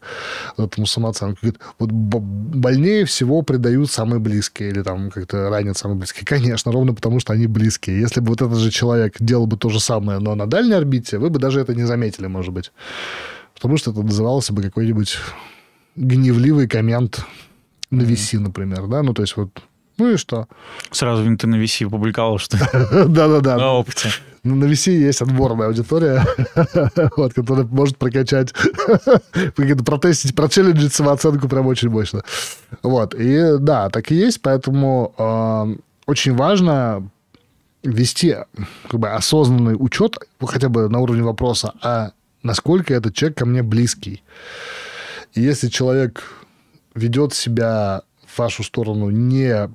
этому самооценку? Говорит, вот больнее всего предают самые близкие или там как-то ранят самые близкие. Конечно, ровно потому что они близкие. Если бы вот этот же человек делал бы то же самое, но на дальней орбите, вы бы даже это не заметили, может быть. Потому что это назывался бы какой-нибудь гневливый коммент на VC, например, да? Ну, то есть вот ну и что? Сразу ты на VC опубликовал, что [laughs] Да-да-да. На опыте. Ну, на VC есть отборная аудитория, [laughs] вот, которая может прокачать, [laughs] протестить, прочелленджить самооценку прям очень мощно. Вот. И да, так и есть, поэтому очень важно вести как бы осознанный учет, хотя бы на уровне вопроса, а насколько этот человек ко мне близкий. И если человек ведет себя в вашу сторону не,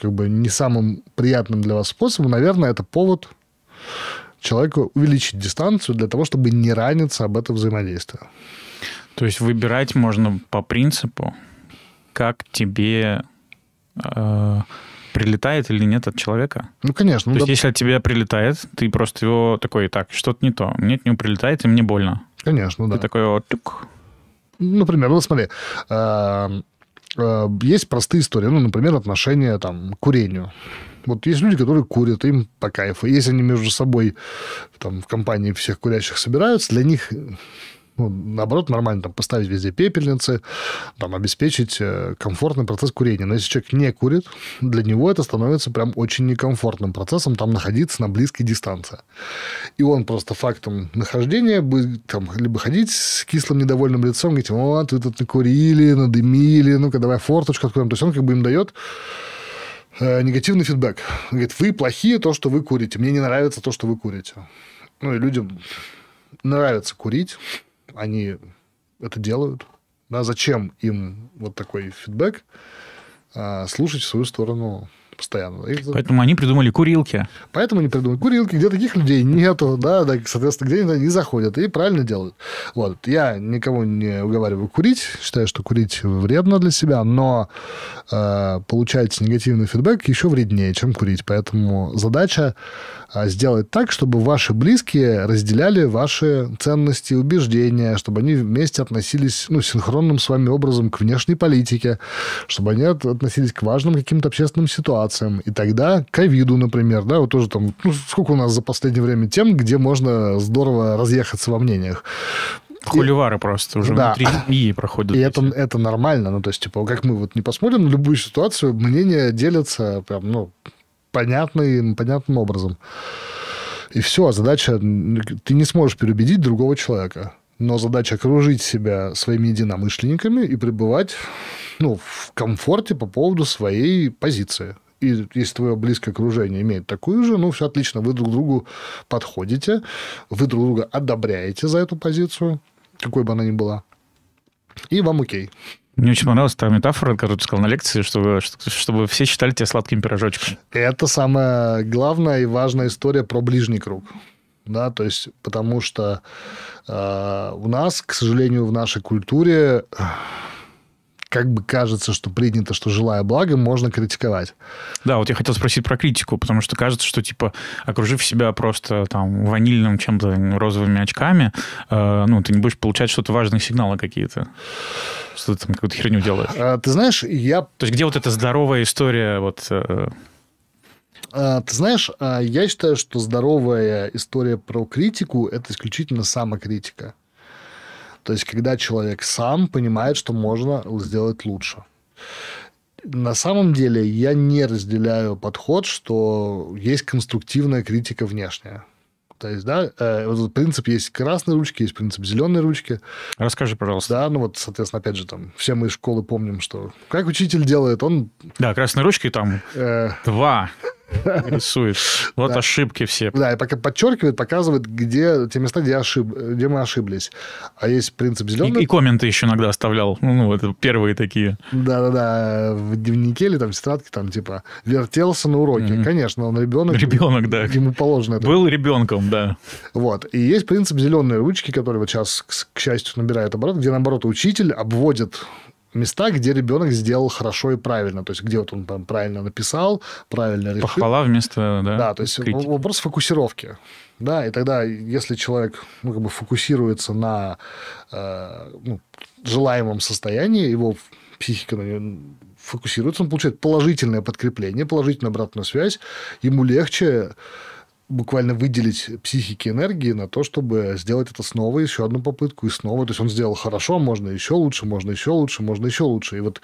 как бы, не самым приятным для вас способом, наверное, это повод человеку увеличить дистанцию для того, чтобы не раниться об этом взаимодействии. То есть выбирать можно по принципу, как тебе э, прилетает или нет от человека. Ну, конечно. То да. есть, если от тебя прилетает, ты просто его такой, так, что-то не то. Мне от него прилетает, и мне больно. Конечно, да. Ты такой, вот, тюк. Например, вот смотри, а, а, есть простые истории. Ну, например, отношения там, к курению. Вот есть люди, которые курят, им по кайфу. Если они между собой там, в компании всех курящих собираются, для них ну, наоборот, нормально там поставить везде пепельницы, там, обеспечить э, комфортный процесс курения. Но если человек не курит, для него это становится прям очень некомфортным процессом там находиться на близкой дистанции. И он просто фактом нахождения будет там либо ходить с кислым недовольным лицом, говорить, вот, вы тут накурили, надымили, ну-ка, давай форточку откроем. То есть он как бы им дает э, негативный фидбэк. Он говорит, вы плохие, то, что вы курите. Мне не нравится то, что вы курите. Ну, и людям нравится курить, они это делают. Да, зачем им вот такой фидбэк а, слушать в свою сторону постоянно. Их... Поэтому они придумали курилки. Поэтому они придумали курилки, где таких людей нету, да, да соответственно, где они заходят, и правильно делают. Вот. Я никого не уговариваю курить, считаю, что курить вредно для себя, но э, получать негативный фидбэк еще вреднее, чем курить. Поэтому задача а, сделать так, чтобы ваши близкие разделяли ваши ценности, убеждения, чтобы они вместе относились ну, синхронным с вами образом к внешней политике, чтобы они относились к важным каким-то общественным ситуациям. И тогда ковиду, например, да, вот тоже там, ну, сколько у нас за последнее время тем, где можно здорово разъехаться во мнениях. Холивары просто уже да. внутри семьи проходят. И это, это нормально. Ну, то есть, типа, как мы вот не посмотрим на любую ситуацию, мнения делятся прям, ну, понятный, понятным образом. И все, задача... Ты не сможешь переубедить другого человека. но задача окружить себя своими единомышленниками и пребывать ну, в комфорте по поводу своей позиции. И если твое близкое окружение имеет такую же, ну, все отлично, вы друг другу подходите, вы друг друга одобряете за эту позицию, какой бы она ни была, и вам окей. Мне очень понравилась та метафора, которую ты сказал на лекции, чтобы, чтобы все считали тебя сладким пирожочком. Это самая главная и важная история про ближний круг. Да, то есть, потому что э, у нас, к сожалению, в нашей культуре как бы кажется, что принято, что желая блага, можно критиковать. Да, вот я хотел спросить про критику, потому что кажется, что, типа, окружив себя просто там ванильным чем-то, розовыми очками, э, ну, ты не будешь получать что-то важные сигналы какие-то. Что ты там какую-то херню делаешь. А, ты знаешь, я... То есть где вот эта здоровая история вот... Э... А, ты знаешь, а, я считаю, что здоровая история про критику – это исключительно самокритика. То есть, когда человек сам понимает, что можно сделать лучше. На самом деле я не разделяю подход, что есть конструктивная критика внешняя. То есть, да, э, вот принцип есть красные ручки, есть принцип зеленой ручки. Расскажи, пожалуйста. Да, ну вот, соответственно, опять же, там, все мы из школы помним, что как учитель делает, он... Да, красной ручкой там э... два рисует. Вот да. ошибки все. Да, и пока подчеркивает, показывает, где те места, где, ошиб... где мы ошиблись. А есть принцип зеленый. И, и комменты еще иногда оставлял. Ну, ну, это первые такие. Да-да-да. В дневнике или там в тетрадке там типа вертелся на уроке. Mm-hmm. Конечно, он ребенок. [laughs] Ребенок, да. Ему положено это. Был ребенком, да. Вот. И есть принцип зеленой ручки, который вот сейчас, к счастью, набирает оборот, где, наоборот, учитель обводит места, где ребенок сделал хорошо и правильно. То есть, где вот он там правильно написал, правильно решил. Похвала вместо, да, Да, то есть критики. вопрос фокусировки. Да, и тогда, если человек ну, как бы фокусируется на э, ну, желаемом состоянии, его психика фокусируется, он получает положительное подкрепление, положительную обратную связь, ему легче буквально выделить психике энергии на то, чтобы сделать это снова, еще одну попытку и снова. То есть он сделал хорошо, можно еще лучше, можно еще лучше, можно еще лучше. И вот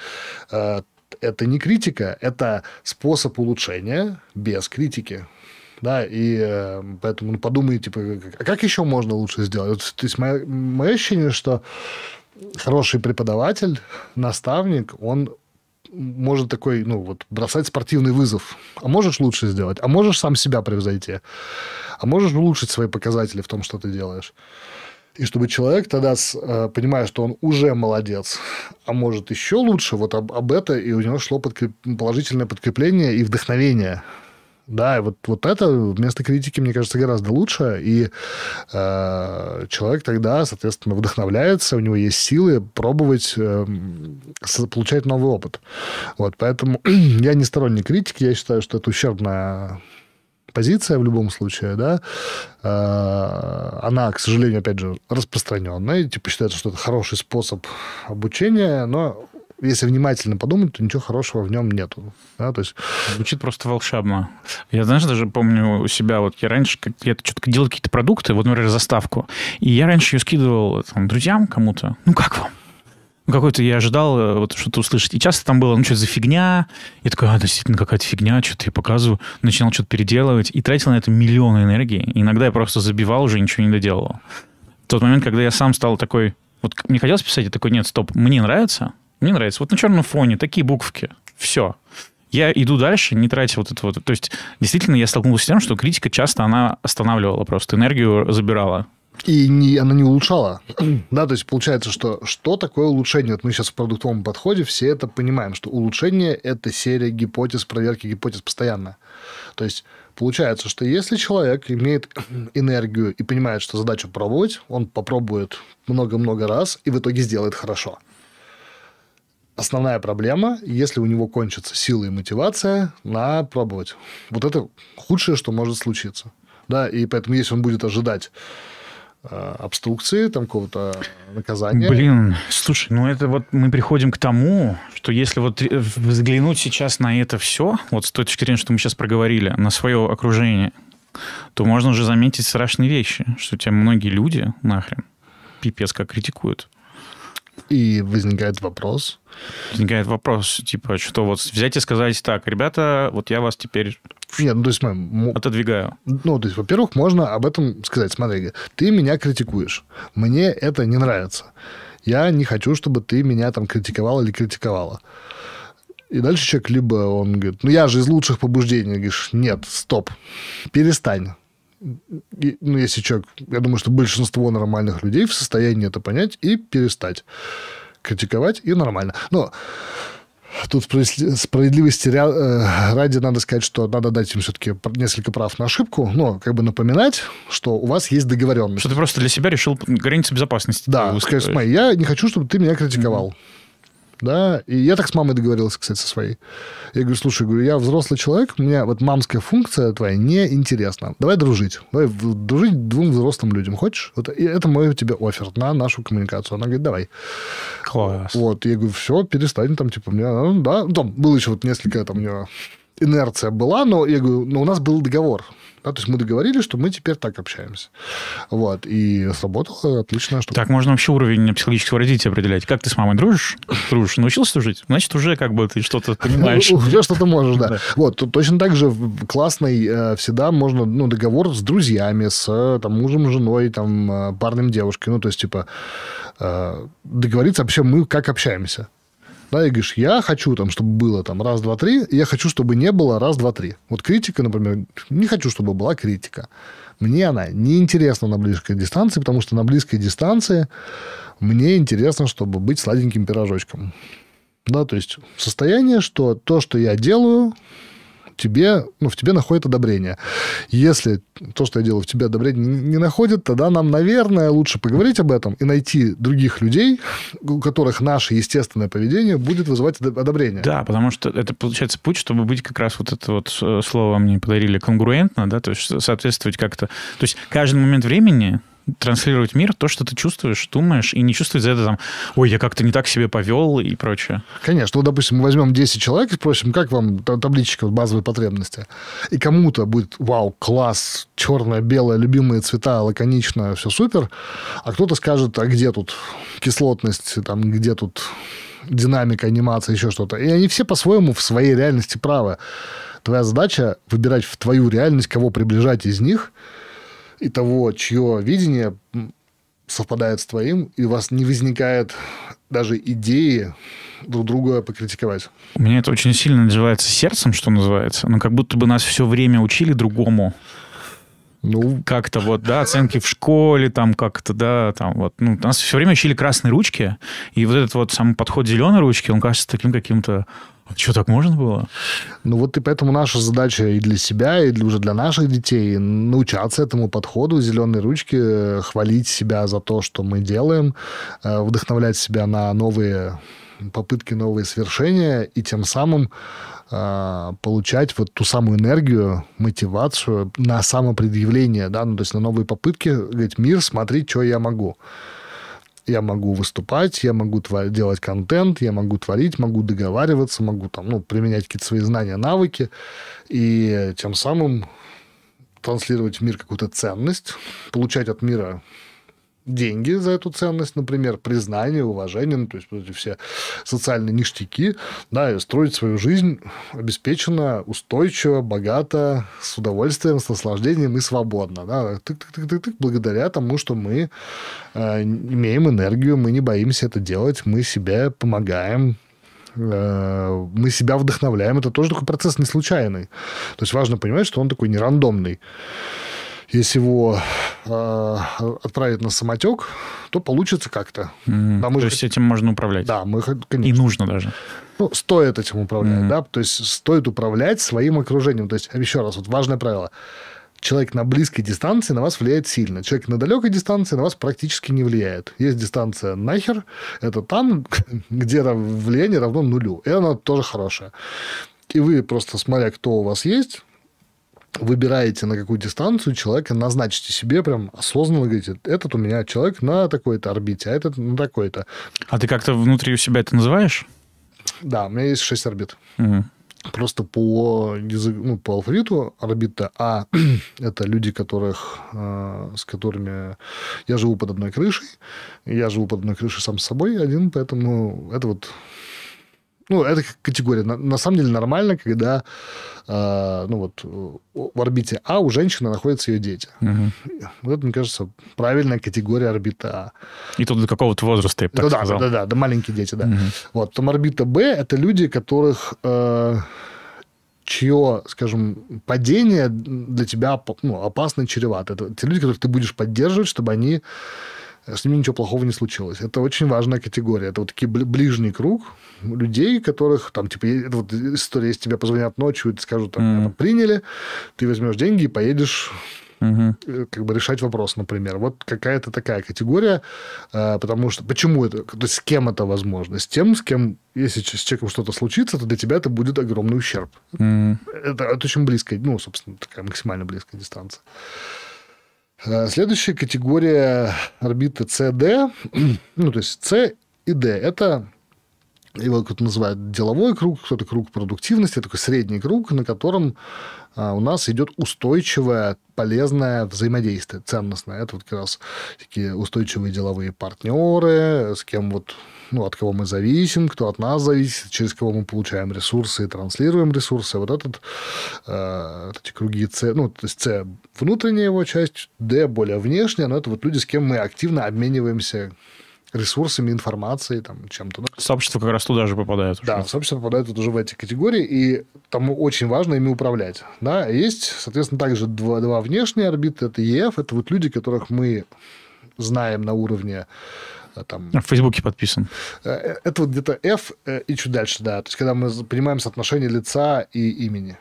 э, это не критика, это способ улучшения без критики. Да, и э, поэтому ну, подумай, типа, а как еще можно лучше сделать? Вот, то есть мое, мое ощущение, что хороший преподаватель, наставник, он может такой, ну, вот, бросать спортивный вызов. А можешь лучше сделать? А можешь сам себя превзойти? А можешь улучшить свои показатели в том, что ты делаешь? И чтобы человек тогда, э, понимая, что он уже молодец, а может еще лучше, вот об, об это, и у него шло подкреп... положительное подкрепление и вдохновение да, и вот, вот это вместо критики, мне кажется, гораздо лучше. И э, человек тогда, соответственно, вдохновляется, у него есть силы пробовать э, получать новый опыт. Вот, поэтому [clears throat] я не сторонник критики, я считаю, что это ущербная позиция в любом случае, да, э, она, к сожалению, опять же, распространенная, типа считается, что это хороший способ обучения, но если внимательно подумать, то ничего хорошего в нем нету. Да, то есть... Звучит просто волшебно. Я, знаешь, даже помню у себя, вот я раньше где-то что-то делал какие-то продукты, вот, например, заставку, и я раньше ее скидывал там, друзьям кому-то. Ну, как вам? Ну, какой-то я ожидал э, вот что-то услышать. И часто там было, ну, что за фигня? Я такой, а, действительно, какая-то фигня, что-то я показываю. Начинал что-то переделывать и тратил на это миллионы энергии. иногда я просто забивал уже, ничего не доделывал. В тот момент, когда я сам стал такой... Вот мне хотелось писать, я такой, нет, стоп, мне нравится, мне нравится. Вот на черном фоне такие буковки. Все. Я иду дальше, не тратя вот это вот. То есть, действительно, я столкнулся с тем, что критика часто она останавливала просто, энергию забирала. И не, она не улучшала. [clears throat] да, то есть получается, что что такое улучшение? Вот мы сейчас в продуктовом подходе все это понимаем, что улучшение – это серия гипотез, проверки гипотез постоянно. То есть получается, что если человек имеет [clears throat] энергию и понимает, что задача пробовать, он попробует много-много раз и в итоге сделает хорошо – основная проблема, если у него кончатся силы и мотивация на пробовать. Вот это худшее, что может случиться. Да, и поэтому, если он будет ожидать э, обструкции, там какого-то наказания. Блин, слушай, ну это вот мы приходим к тому, что если вот взглянуть сейчас на это все, вот с точки зрения, что мы сейчас проговорили, на свое окружение, то можно уже заметить страшные вещи, что тебя многие люди нахрен пипец как критикуют. И возникает вопрос. Возникает вопрос, типа, что вот взять и сказать так, ребята, вот я вас теперь Нет, ну, то есть... м- отодвигаю. Ну, то есть, во-первых, можно об этом сказать. Смотри, ты меня критикуешь. Мне это не нравится. Я не хочу, чтобы ты меня там критиковал или критиковала. И дальше человек либо он говорит, ну я же из лучших побуждений. Говоришь, нет, стоп, перестань. Ну, если человек, я думаю, что большинство нормальных людей в состоянии это понять и перестать критиковать, и нормально. Но Тут справедливости э, ради надо сказать, что надо дать им все-таки несколько прав на ошибку, но как бы напоминать, что у вас есть договоренность. Что ты просто для себя решил границы безопасности. Да, сказать, смотри, я не хочу, чтобы ты меня критиковал. Mm-hmm да, и я так с мамой договорился, кстати, со своей. Я говорю, слушай, говорю, я взрослый человек, у меня вот мамская функция твоя неинтересна. Давай дружить. Давай дружить двум взрослым людям. Хочешь? Вот, и это мой тебе офер на нашу коммуникацию. Она говорит, давай. Класс. Вот, я говорю, все, перестань там, типа, мне, ну, да, ну, там было еще вот несколько, там, у него инерция была, но я говорю, но у нас был договор. Да, то есть мы договорились, что мы теперь так общаемся. Вот. И сработало отлично. Что... Так можно вообще уровень психологического развития определять. Как ты с мамой дружишь? Дружишь? Научился дружить? Значит, уже как бы ты что-то [laughs] понимаешь. Уже что-то можешь, да. Вот. Точно так же классный э, всегда можно ну, договор с друзьями, с там, мужем, женой, там, э, парнем, девушкой. Ну, то есть, типа, э, договориться вообще мы как общаемся да, и говоришь, я хочу, там, чтобы было там раз, два, три, и я хочу, чтобы не было раз, два, три. Вот критика, например, не хочу, чтобы была критика. Мне она не интересна на близкой дистанции, потому что на близкой дистанции мне интересно, чтобы быть сладеньким пирожочком. Да, то есть состояние, что то, что я делаю, тебе, ну, в тебе находит одобрение. Если то, что я делаю, в тебе одобрение не находит, тогда нам, наверное, лучше поговорить об этом и найти других людей, у которых наше естественное поведение будет вызывать одобрение. Да, потому что это получается путь, чтобы быть как раз вот это вот э, слово мне подарили конгруентно, да, то есть соответствовать как-то. То есть каждый момент времени транслировать мир то, что ты чувствуешь, думаешь, и не чувствовать за это там, ой, я как-то не так себя повел и прочее. Конечно. Вот, допустим, мы возьмем 10 человек и спросим, как вам табличка базовой потребности? И кому-то будет, вау, класс, черное, белое, любимые цвета, лаконично, все супер. А кто-то скажет, а где тут кислотность, там, где тут динамика, анимация, еще что-то. И они все по-своему в своей реальности правы. Твоя задача выбирать в твою реальность, кого приближать из них – и того, чье видение совпадает с твоим, и у вас не возникает даже идеи друг друга покритиковать. У меня это очень сильно называется сердцем, что называется. Но как будто бы нас все время учили другому. Ну, как-то вот, да, оценки в школе, там как-то, да, там вот, ну, нас все время учили красные ручки, и вот этот вот сам подход зеленой ручки, он кажется таким каким-то что, так можно было? Ну вот и поэтому наша задача и для себя, и для, уже для наших детей научаться этому подходу зеленой ручки, хвалить себя за то, что мы делаем, э, вдохновлять себя на новые попытки, новые свершения, и тем самым э, получать вот ту самую энергию, мотивацию на самопредъявление, да, ну, то есть на новые попытки, говорить, мир, смотри, что я могу я могу выступать, я могу твор- делать контент, я могу творить, могу договариваться, могу там, ну, применять какие-то свои знания, навыки, и тем самым транслировать в мир какую-то ценность, получать от мира деньги за эту ценность, например, признание, уважение, ну, то есть вот эти все социальные ништяки, да, и строить свою жизнь обеспеченно, устойчиво, богато, с удовольствием, с наслаждением и свободно, да, тык-тык-тык-тык, благодаря тому, что мы э, имеем энергию, мы не боимся это делать, мы себе помогаем, э, мы себя вдохновляем. Это тоже такой процесс не случайный. То есть важно понимать, что он такой не рандомный если его э, отправить на самотек, то получится как-то. Mm-hmm. Да, мы то же... есть этим можно управлять? Да, мы, конечно. И нужно даже? Ну, стоит этим управлять, mm-hmm. да, то есть стоит управлять своим окружением. То есть, еще раз, вот важное правило. Человек на близкой дистанции на вас влияет сильно. Человек на далекой дистанции на вас практически не влияет. Есть дистанция нахер, это там, [laughs] где влияние равно нулю. И она тоже хорошая. И вы просто, смотря кто у вас есть, выбираете, на какую дистанцию человека, назначите себе прям осознанно, говорите, этот у меня человек на такой-то орбите, а этот на такой-то. А ты как-то внутри у себя это называешь? Да, у меня есть шесть орбит. Угу. Просто по, язык, ну, по алфавиту орбита А [clears throat] – это люди, которых, э, с которыми я живу под одной крышей. Я живу под одной крышей сам с собой один, поэтому это вот Ну, это категория. На, на самом деле нормально, когда э, ну вот в орбите А у женщины находятся ее дети. Угу. Вот это, мне кажется, правильная категория орбиты А. И тут до какого-то возраста, я бы так да, сказал. Да, да, да, маленькие дети, да. Угу. Вот, там орбита Б – это люди, которых... Э, чье, скажем, падение для тебя ну, опасно и чревато. Это те люди, которых ты будешь поддерживать, чтобы они с ними ничего плохого не случилось. Это очень важная категория. Это вот такие ближний круг людей, которых там, типа, это вот история, если тебе позвонят ночью и скажут, там, mm. приняли, ты возьмешь деньги и поедешь угу. как бы решать вопрос, например. Вот какая-то такая категория, э, потому что почему это, то есть с кем это возможно? С тем, с кем, если с человеком что-то случится, то для тебя это будет огромный ущерб. Угу. Это, это очень близкая, ну, собственно, такая максимально близкая дистанция. Э, следующая категория орбиты CD, [clears throat] ну, то есть C и D, это его кто-то называет деловой круг, кто-то круг продуктивности, такой средний круг, на котором а, у нас идет устойчивое, полезное взаимодействие, ценностное. Это вот как раз такие устойчивые деловые партнеры, с кем вот ну, от кого мы зависим, кто от нас зависит, через кого мы получаем ресурсы и транслируем ресурсы. Вот этот, э, эти круги С, ну, то есть С внутренняя его часть, Д более внешняя, но это вот люди, с кем мы активно обмениваемся ресурсами, информацией, там, чем-то. Сообщество как раз туда же попадает. Да, уже. сообщество попадает вот уже в эти категории, и там очень важно ими управлять. Да? Есть, соответственно, также два, два внешние орбиты, это ЕФ, это вот люди, которых мы знаем на уровне там... В Фейсбуке подписан. Э, это вот где-то F и чуть дальше, да. То есть, когда мы принимаем соотношение лица и имени.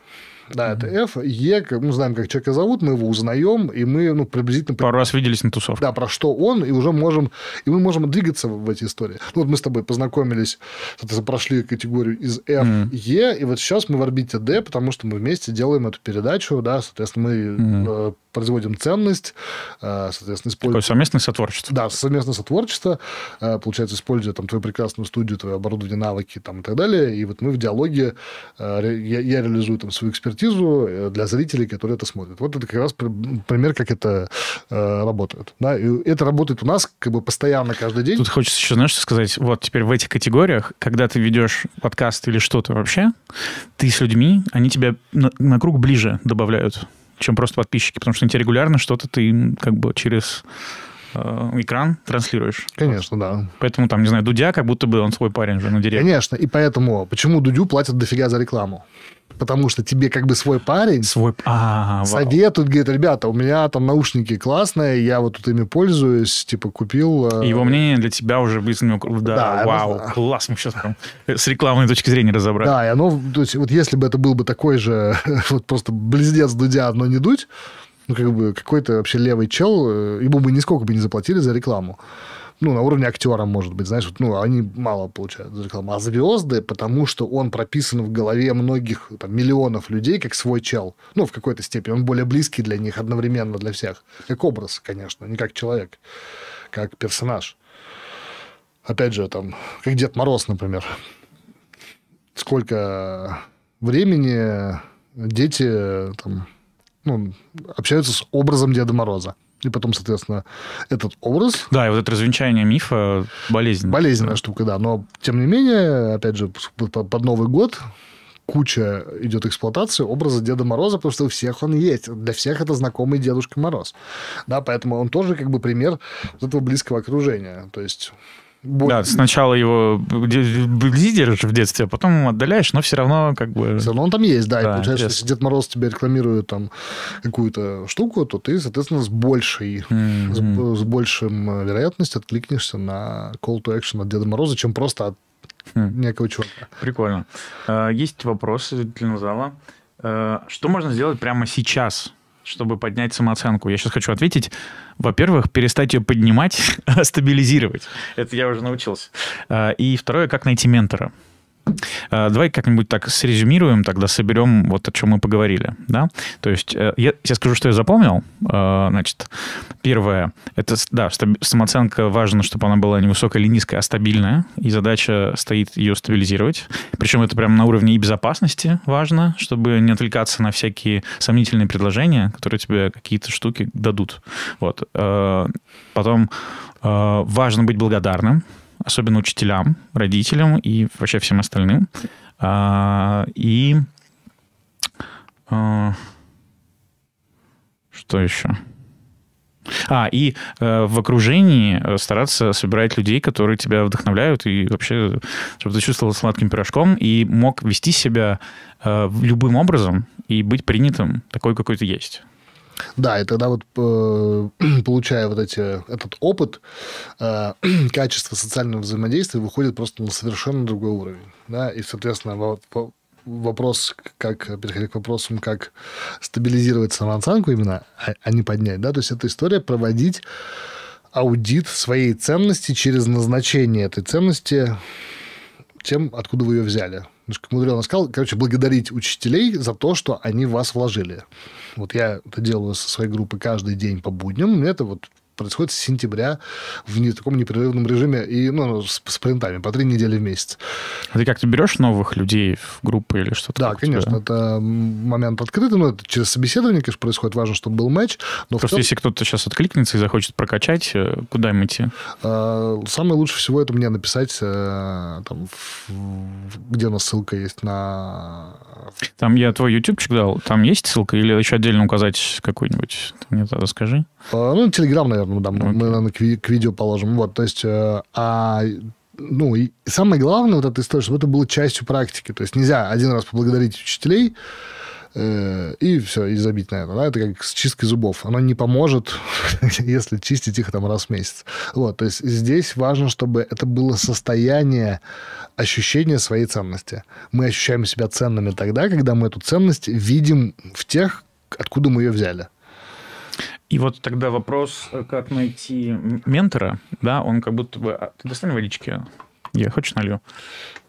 Да, это F. Е, мы знаем, как человека зовут, мы его узнаем, и мы ну, приблизительно... Пару раз виделись на тусовке. Да, про что он, и уже можем... И мы можем двигаться в эти истории. Ну, вот мы с тобой познакомились, соответственно, прошли категорию из F, mm. E, и вот сейчас мы в орбите D, потому что мы вместе делаем эту передачу, да, соответственно, мы mm производим ценность, э, соответственно, используем... Такое совместное сотворчество. Да, совместное сотворчество, э, получается, используя там твою прекрасную студию, твое оборудование, навыки там и так далее, и вот мы в диалоге, э, я, я реализую там свою экспертизу для зрителей, которые это смотрят. Вот это как раз пример, как это работает. Да, и это работает у нас как бы постоянно каждый день. Тут хочется еще, знаешь, что сказать? Вот теперь в этих категориях, когда ты ведешь подкаст или что-то вообще, ты с людьми, они тебя на, на круг ближе добавляют чем просто подписчики, потому что тебе регулярно что-то ты как бы через экран транслируешь. Конечно, да. Поэтому там, не знаю, Дудя, как будто бы он свой парень же на директе. Конечно, и поэтому, почему Дудю платят дофига за рекламу? потому что тебе как бы свой парень свой... а, советует, говорит, ребята, у меня там наушники классные, я вот тут ими пользуюсь, типа купил... Э, его мнение для тебя уже быстро... Да, да вау, класс, мы сейчас прям с рекламной точки зрения разобрали. Да, и оно, то есть вот если бы это был бы такой же, [laughs] вот просто близнец Дудя, но не Дудь, ну, как бы какой-то вообще левый чел, э, ему бы нисколько бы не заплатили за рекламу ну, на уровне актера, может быть, знаешь, вот, ну, они мало получают за рекламу. А звезды, потому что он прописан в голове многих, там, миллионов людей, как свой чел. Ну, в какой-то степени. Он более близкий для них одновременно для всех. Как образ, конечно, не как человек, как персонаж. Опять же, там, как Дед Мороз, например. Сколько времени дети там, ну, общаются с образом Деда Мороза. И потом, соответственно, этот образ... Да, и вот это развенчание мифа болезненная. Болезненная штука, да. Но, тем не менее, опять же, под Новый год куча идет эксплуатации образа Деда Мороза, потому что у всех он есть. Для всех это знакомый Дедушка Мороз. Да, поэтому он тоже как бы пример вот этого близкого окружения. То есть да, сначала его лидеришь в детстве, а потом отдаляешь, но все равно как бы... Все равно он там есть, да. да и получается, если Дед Мороз тебе рекламирует там какую-то штуку, то ты, соответственно, с большей, mm-hmm. с, с большим э, вероятностью откликнешься на call to action от Деда Мороза, чем просто от mm. некого чувака. Прикольно. А, есть вопросы для зала. А, что можно сделать прямо сейчас, чтобы поднять самооценку? Я сейчас хочу ответить. Во-первых, перестать ее поднимать, [laughs] а стабилизировать. Это я уже научился. А, и второе, как найти ментора. Э, давай как-нибудь так срезюмируем, тогда соберем вот о чем мы поговорили. Да? То есть э, я, я скажу, что я запомнил. Э, значит, первое, это, да, самооценка важно, чтобы она была не высокая или низкая, а стабильная, и задача стоит ее стабилизировать. Причем это прямо на уровне и безопасности важно, чтобы не отвлекаться на всякие сомнительные предложения, которые тебе какие-то штуки дадут. Вот. Потом важно быть благодарным, особенно учителям, родителям и вообще всем остальным. А, и а, что еще? А, и э, в окружении э, стараться собирать людей, которые тебя вдохновляют, и вообще, чтобы ты чувствовал сладким пирожком и мог вести себя э, любым образом и быть принятым такой, какой ты есть. Да, и тогда вот э, [clears throat] получая вот эти, этот опыт, э, [clears throat] качество социального взаимодействия выходит просто на совершенно другой уровень. Да? И, соответственно, вопрос, как переходить к вопросам, как стабилизировать самооценку именно, а, а не поднять, да, то есть это история проводить аудит своей ценности через назначение этой ценности тем, откуда вы ее взяли. Как Мудрёно сказал, короче, благодарить учителей за то, что они в вас вложили. Вот я это делаю со своей группы каждый день по будням. Мне это вот происходит с сентября в не, таком непрерывном режиме и ну, с спринтами по три недели в месяц. А ты как-то берешь новых людей в группы или что-то? Да, конечно. Это момент открытый, но это через собеседование, конечно, происходит. Важно, чтобы был матч. Но Просто целом... если кто-то сейчас откликнется и захочет прокачать, э, куда им идти? А, самое лучшее всего это мне написать, э, там, где у нас ссылка есть на... Там я твой ютубчик дал, там есть ссылка или еще отдельно указать какой-нибудь? Ты мне тогда скажи. А, ну, Телеграм, наверное, да, okay. мы, наверное, к, к видео положим. Вот, то есть, э, а ну, и самое главное вот эта история, чтобы это было частью практики. То есть нельзя один раз поблагодарить учителей, э, и все, и забить на это. Да? Это как с чисткой зубов. Оно не поможет, [laughs] если чистить их там раз в месяц. Вот, то есть здесь важно, чтобы это было состояние ощущения своей ценности. Мы ощущаем себя ценными тогда, когда мы эту ценность видим в тех, откуда мы ее взяли. И вот тогда вопрос, э, как найти ментора, да, он как будто бы... А, ты достань водички? Я хочешь налью?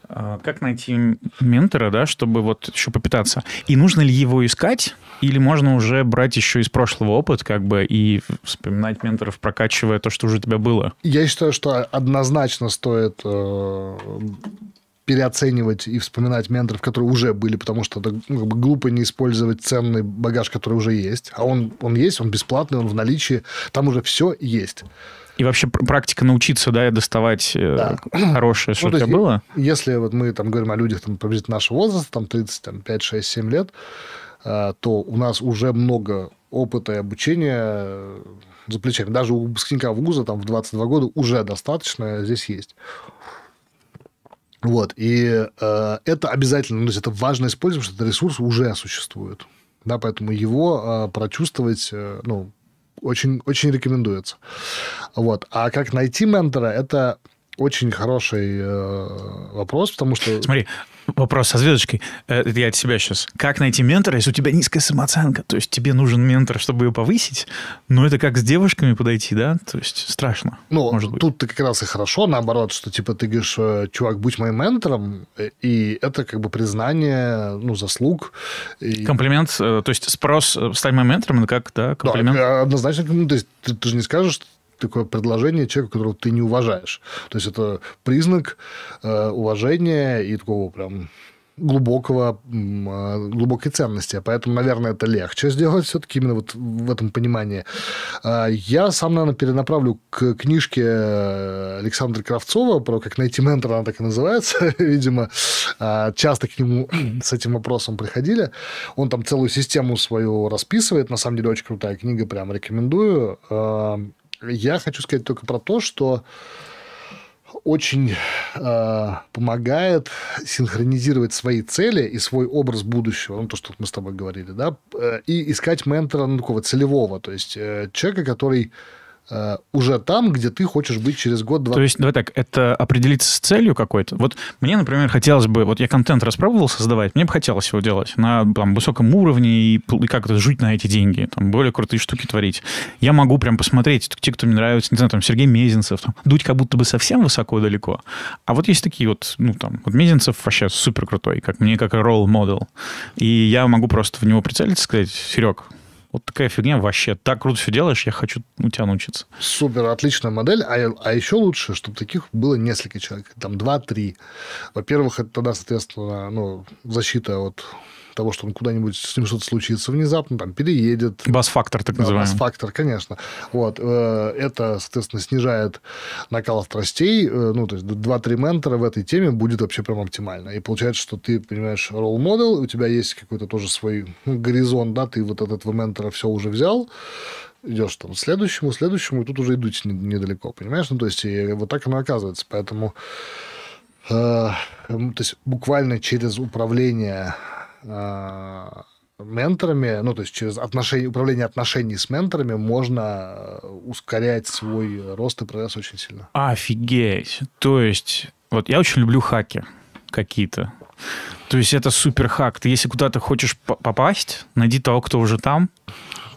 А, как найти ментора, да, чтобы вот еще попитаться? И нужно ли его искать, или можно уже брать еще из прошлого опыт, как бы, и вспоминать менторов, прокачивая то, что уже у тебя было? Я считаю, что однозначно стоит э, переоценивать и вспоминать менторов, которые уже были, потому что это ну, как бы глупо не использовать ценный багаж, который уже есть. А он, он есть, он бесплатный, он в наличии, там уже все есть. И вообще практика научиться, да, доставать э, да. [coughs] хорошее, что ну, у тебя было? Если вот мы там говорим о людях там, приблизительно нашего возраста, там 30, там, 5, 6, 7 лет, э, то у нас уже много опыта и обучения за плечами. Даже у выпускника вуза там в 22 года уже достаточно здесь есть. Вот, и э, это обязательно, ну, то есть это важно использовать, что этот ресурс уже существует. Да, поэтому его э, прочувствовать, э, ну, очень, очень рекомендуется. Вот. А как найти ментора, это очень хороший э, вопрос, потому что... Смотри, Вопрос со звездочкой. Э, это я от себя сейчас. Как найти ментора, если у тебя низкая самооценка? То есть тебе нужен ментор, чтобы ее повысить, но это как с девушками подойти, да? То есть страшно. Ну, может быть. тут ты как раз и хорошо, наоборот, что типа ты говоришь, э, чувак, будь моим ментором, э, и это как бы признание, ну, заслуг. И... Комплимент, то есть спрос стать моим ментором, это как, да, комплимент? Да, однозначно, ну, то есть ты, ты же не скажешь, такое предложение человеку, которого ты не уважаешь. То есть это признак э, уважения и такого прям глубокого, э, глубокой ценности. Поэтому, наверное, это легче сделать все-таки именно вот в этом понимании. А я сам, наверное, перенаправлю к книжке Александра Кравцова про как найти ментора, она так и называется, [laughs] видимо. А, часто к нему [clears throat] с этим вопросом приходили. Он там целую систему свою расписывает. На самом деле, очень крутая книга, прям рекомендую. Я хочу сказать только про то, что очень э, помогает синхронизировать свои цели и свой образ будущего, ну, то, что мы с тобой говорили, да, э, и искать ментора ну, такого целевого, то есть э, человека, который уже там, где ты хочешь быть через год-два. То есть, давай так, это определиться с целью какой-то. Вот мне, например, хотелось бы, вот я контент распробовал создавать, мне бы хотелось его делать на там, высоком уровне и, и как-то жить на эти деньги, там, более крутые штуки творить. Я могу прям посмотреть, те, кто мне нравится, не знаю, там, Сергей Мезенцев, там, дуть как будто бы совсем высоко и далеко. А вот есть такие вот, ну, там, вот Мезенцев вообще супер крутой, как мне, как ролл модел. И я могу просто в него прицелиться и сказать, Серег, вот такая фигня вообще. Так круто все делаешь, я хочу у тебя научиться. Супер, отличная модель. А, а еще лучше, чтобы таких было несколько человек. Там два-три. Во-первых, это тогда, соответственно, ну, защита от того, что он куда-нибудь с ним что-то случится внезапно, там, переедет. Бас-фактор, так называемый. Да, бас-фактор, конечно. Вот. Э, это, соответственно, снижает накал страстей. Э, ну, то есть 2-3 ментора в этой теме будет вообще прям оптимально. И получается, что ты, понимаешь, ролл-модел, у тебя есть какой-то тоже свой ну, горизонт, да, ты вот от этого ментора все уже взял, идешь там следующему, следующему, и тут уже идут недалеко, понимаешь? Ну, то есть, и вот так оно оказывается. Поэтому, э, то есть, буквально через управление менторами, ну, то есть, через отношения, управление отношений с менторами можно э, ускорять свой рост и прогресс очень сильно. Офигеть! То есть, вот я очень люблю хаки какие-то. То есть это супер хак. Ты если куда-то хочешь попасть, найди того, кто уже там,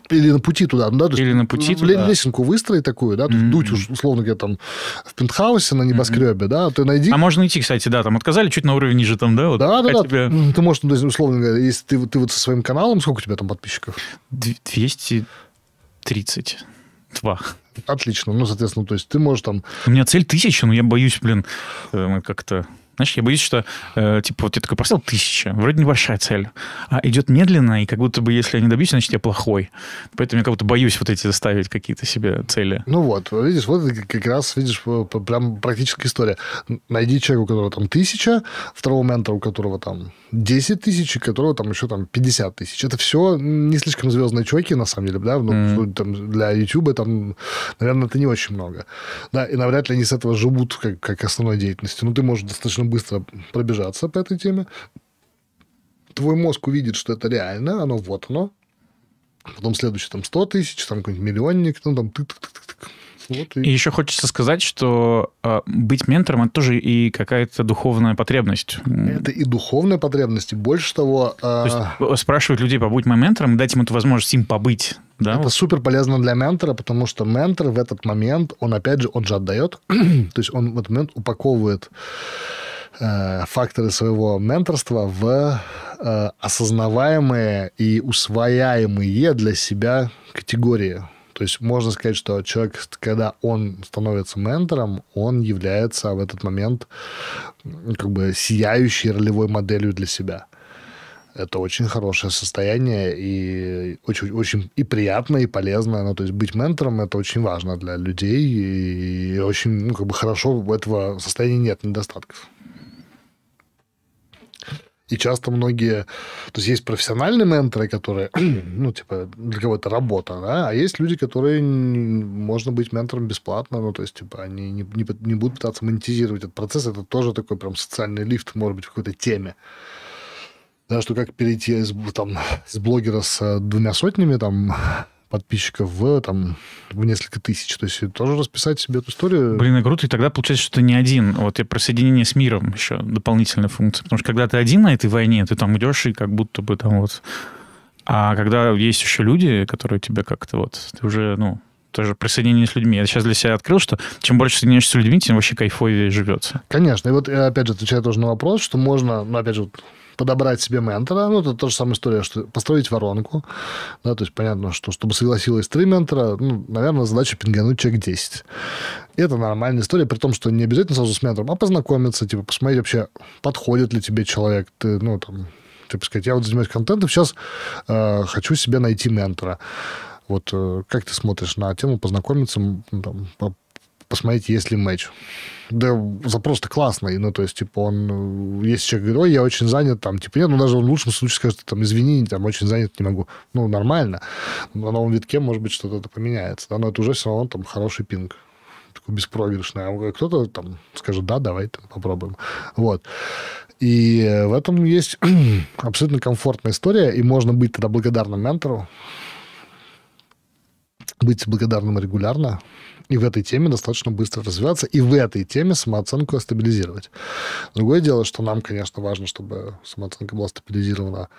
или на пути туда, ну, да, то Или на пути туда. Лесенку выстроить такую, да, mm-hmm. дуть, уж, условно говоря, там в пентхаусе на небоскребе, mm-hmm. да, ты найди... А можно идти, кстати, да, там отказали чуть на уровень ниже там, да? Вот, да, да, да. Тебе... Ты можешь, ну, условно говоря, если ты, ты вот со своим каналом, сколько у тебя там подписчиков? 230. Два. Отлично. Ну, соответственно, то есть ты можешь там... У меня цель тысяча, но я боюсь, блин, э, как-то знаешь, я боюсь, что, э, типа, вот я такой поставил тысяча, вроде небольшая цель, а идет медленно, и как будто бы, если я не добьюсь, значит, я плохой. Поэтому я как будто боюсь вот эти ставить какие-то себе цели. Ну вот, видишь, вот как раз, видишь, прям практическая история. Найди человека, у которого там тысяча, второго ментора, у которого там 10 тысяч, у которого там еще там 50 тысяч. Это все не слишком звездные чуваки, на самом деле, да, ну, mm-hmm. там, для YouTube там, наверное, это не очень много. Да, и навряд ли они с этого живут как, как основной деятельности. Ну, ты можешь достаточно быстро пробежаться по этой теме. Твой мозг увидит, что это реально, оно вот оно. Потом следующий там 100 тысяч, там какой-нибудь миллионник, ну, там тык-тык-тык-тык. Вот и... и еще хочется сказать, что э, быть ментором это тоже и какая-то духовная потребность. Это и духовная потребность, и больше того. Э... То есть э, спрашивать людей, побудь моим ментором, дать им эту возможность им побыть. Да? Это вот. супер полезно для ментора, потому что ментор в этот момент, он опять же, он же отдает, [clears throat] то есть он в этот момент упаковывает Э, факторы своего менторства в э, осознаваемые и усвояемые для себя категории. То есть можно сказать, что человек, когда он становится ментором, он является в этот момент как бы сияющей ролевой моделью для себя. Это очень хорошее состояние и очень, очень и приятно, и полезно. Ну, то есть быть ментором это очень важно для людей, и очень ну, как бы хорошо в этого состояния нет недостатков. И часто многие... То есть есть профессиональные менторы, которые, [clears throat] ну, типа, для кого то работа, да, а есть люди, которые... Можно быть ментором бесплатно, ну, то есть, типа, они не, не, не будут пытаться монетизировать этот процесс. Это тоже такой прям социальный лифт, может быть, в какой-то теме. Да, что как перейти из, там, из блогера с двумя сотнями там подписчиков в, там, в несколько тысяч. То есть тоже расписать себе эту историю. Блин, и круто. И тогда получается, что ты не один. Вот и про соединение с миром еще дополнительная функция. Потому что когда ты один на этой войне, ты там идешь и как будто бы там вот... А когда есть еще люди, которые тебе как-то вот... Ты уже, ну, тоже присоединение с людьми. Я сейчас для себя открыл, что чем больше соединяешься с людьми, тем вообще кайфовее живется. Конечно. И вот, опять же, отвечая тоже на вопрос, что можно, ну, опять же, подобрать себе ментора. Ну, это та же самая история, что построить воронку. Да, то есть понятно, что чтобы согласилось три ментора, ну, наверное, задача пингануть человек 10. И это нормальная история, при том, что не обязательно сразу с ментором, а познакомиться, типа, посмотреть вообще, подходит ли тебе человек, ты, ну, там, типа сказать, я вот занимаюсь контентом, сейчас э, хочу себе найти ментора. Вот э, как ты смотришь на тему познакомиться, там, посмотреть, есть ли матч. Да запрос-то классный, ну, то есть, типа, он... Если человек говорит, ой, я очень занят, там, типа, нет, ну, даже он в лучшем случае скажет, там, извини, там, очень занят, не могу. Ну, нормально. На новом витке, может быть, что-то поменяется, да, но это уже все равно, там, хороший пинг такой беспроигрышный. А кто-то там скажет, да, давай там, попробуем. Вот. И в этом есть [clears throat] абсолютно комфортная история, и можно быть тогда благодарным ментору, быть благодарным регулярно, и в этой теме достаточно быстро развиваться, и в этой теме самооценку стабилизировать. Другое дело, что нам, конечно, важно, чтобы самооценка была стабилизирована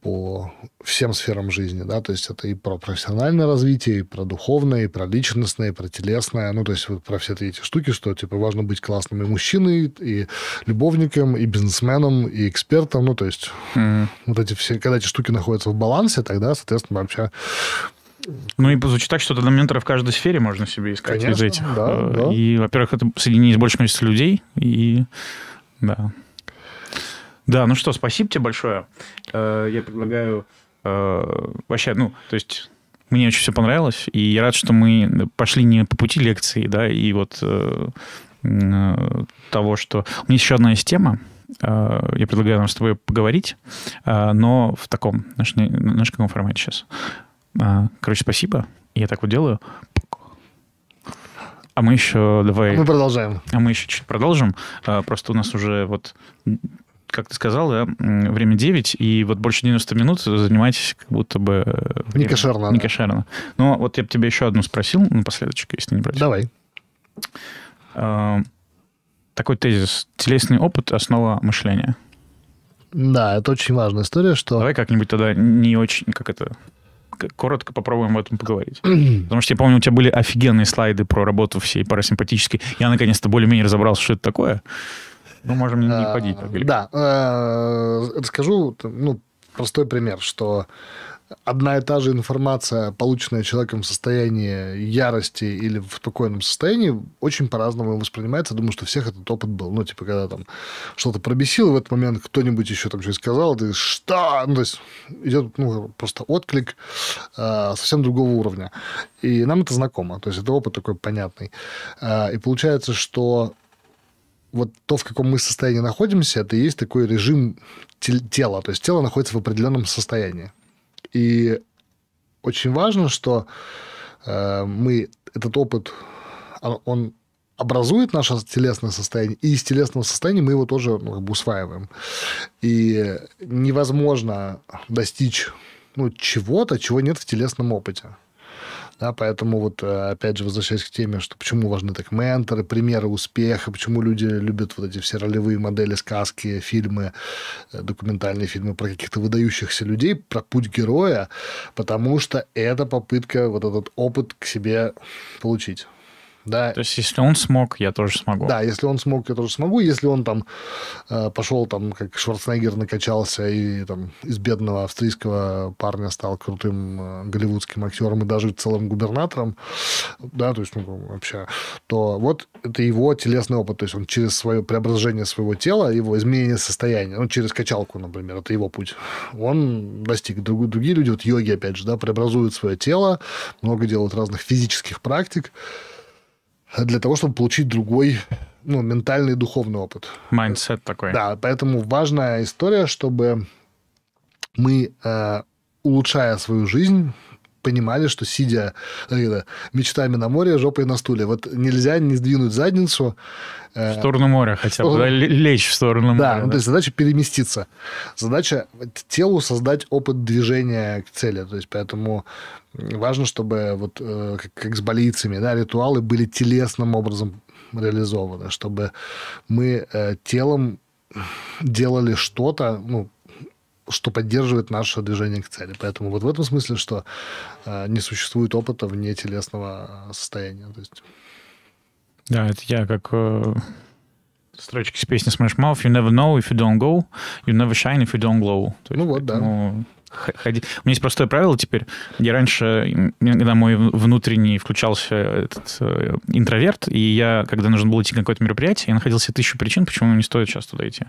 по всем сферам жизни, да, то есть это и про профессиональное развитие, и про духовное, и про личностное, и про телесное, ну, то есть вот про все эти штуки, что, типа, важно быть классным и мужчиной, и любовником, и бизнесменом, и экспертом, ну, то есть mm-hmm. вот эти все, когда эти штуки находятся в балансе, тогда, соответственно, вообще ну и звучит так, что тогда ментора в каждой сфере можно себе искать Конечно, из этих. Да, э, да. И, во-первых, это соединение с большим количеством людей, и да. Да, ну что, спасибо тебе большое. Э, я предлагаю э, вообще, ну, то есть мне очень все понравилось, и я рад, что мы пошли не по пути лекции, да, и вот того, что... У меня еще одна есть тема, я предлагаю нам с тобой поговорить, но в таком, знаешь, знаешь, каком формате сейчас. Короче, спасибо. Я так вот делаю. А мы еще давай... Мы продолжаем. А мы еще чуть продолжим. Просто у нас уже вот как ты сказал, да, время 9, и вот больше 90 минут занимаетесь как будто бы... Э, не кошерно. Не кошерно. Но вот я бы тебя еще одну спросил напоследок, если не против. Давай. А, такой тезис. Телесный опыт – основа мышления. Да, это очень важная история, что... Давай как-нибудь тогда не очень, как это, коротко попробуем об этом поговорить. Потому что я помню, у тебя были офигенные слайды про работу всей парасимпатической. Я наконец-то более-менее разобрался, что это такое. Ну, можем не а, ходить. Так, да. Э, расскажу ну, простой пример, что одна и та же информация, полученная человеком в состоянии ярости или в спокойном состоянии, очень по-разному воспринимается. Думаю, что всех этот опыт был. Ну, типа, когда там что-то пробесило, в этот момент кто-нибудь еще там что-то сказал, ты что? Ну, то есть идет ну, просто отклик э, совсем другого уровня. И нам это знакомо. То есть это опыт такой понятный. Э, и получается, что вот то, в каком мы состоянии находимся, это и есть такой режим тела. То есть тело находится в определенном состоянии. И очень важно, что э, мы этот опыт, он образует наше телесное состояние, и из телесного состояния мы его тоже ну, как бы усваиваем. И невозможно достичь ну, чего-то, чего нет в телесном опыте. Да, поэтому вот, э, опять же, возвращаясь к теме, что почему важны так менторы, примеры успеха, почему люди любят вот эти все ролевые модели, сказки, фильмы, э, документальные фильмы про каких-то выдающихся людей, про путь героя, потому что это попытка вот этот опыт к себе получить. Да. То есть, если он смог, я тоже смогу. Да, если он смог, я тоже смогу. Если он там э, пошел, там, как Шварценеггер накачался и там из бедного австрийского парня стал крутым э, голливудским актером и даже целым губернатором, да, то есть, ну, вообще, то вот это его телесный опыт. То есть, он через свое преображение своего тела, его изменение состояния, ну, через качалку, например, это его путь, он достиг. Другие люди, вот йоги, опять же, да, преобразуют свое тело, много делают разных физических практик, для того, чтобы получить другой ну, ментальный и духовный опыт. Mindset такой. Да, поэтому важная история, чтобы мы, э, улучшая свою жизнь, понимали, что сидя э, мечтами на море, жопой на стуле. Вот нельзя не сдвинуть задницу. Э, в сторону моря хотя бы, да, лечь в сторону да, моря. Ну, да, то есть задача переместиться. Задача телу создать опыт движения к цели. То есть поэтому важно, чтобы вот э, как, как с болицами, да, ритуалы были телесным образом реализованы, чтобы мы э, телом делали что-то, ну, что поддерживает наше движение к цели. Поэтому вот в этом смысле, что э, не существует опыта вне телесного состояния. То есть... Да, это я как строчки с песни Smash Mouth. You never know if you don't go, you never shine if you don't glow. То есть, ну вот, поэтому... да ходи. У меня есть простое правило теперь. Я раньше, когда мой внутренний включался этот э, интроверт, и я, когда нужно было идти на какое-то мероприятие, я находил себе тысячу причин, почему не стоит сейчас туда идти.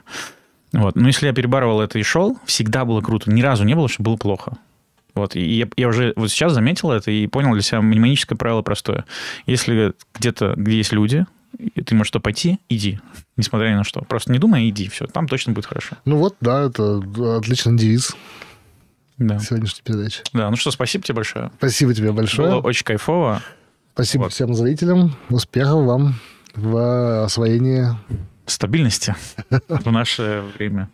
Вот. Но если я перебарывал это и шел, всегда было круто. Ни разу не было, что было плохо. Вот. И я, я уже вот сейчас заметил это и понял для себя миниманическое правило простое. Если где-то, где есть люди, и ты можешь что пойти, иди, несмотря ни на что. Просто не думай, иди, все, там точно будет хорошо. Ну вот, да, это отличный девиз да. сегодняшней передачи. Да, ну что, спасибо тебе большое. Спасибо тебе большое. Было очень кайфово. Спасибо вот. всем зрителям. Успехов вам в освоении стабильности [laughs] в наше время.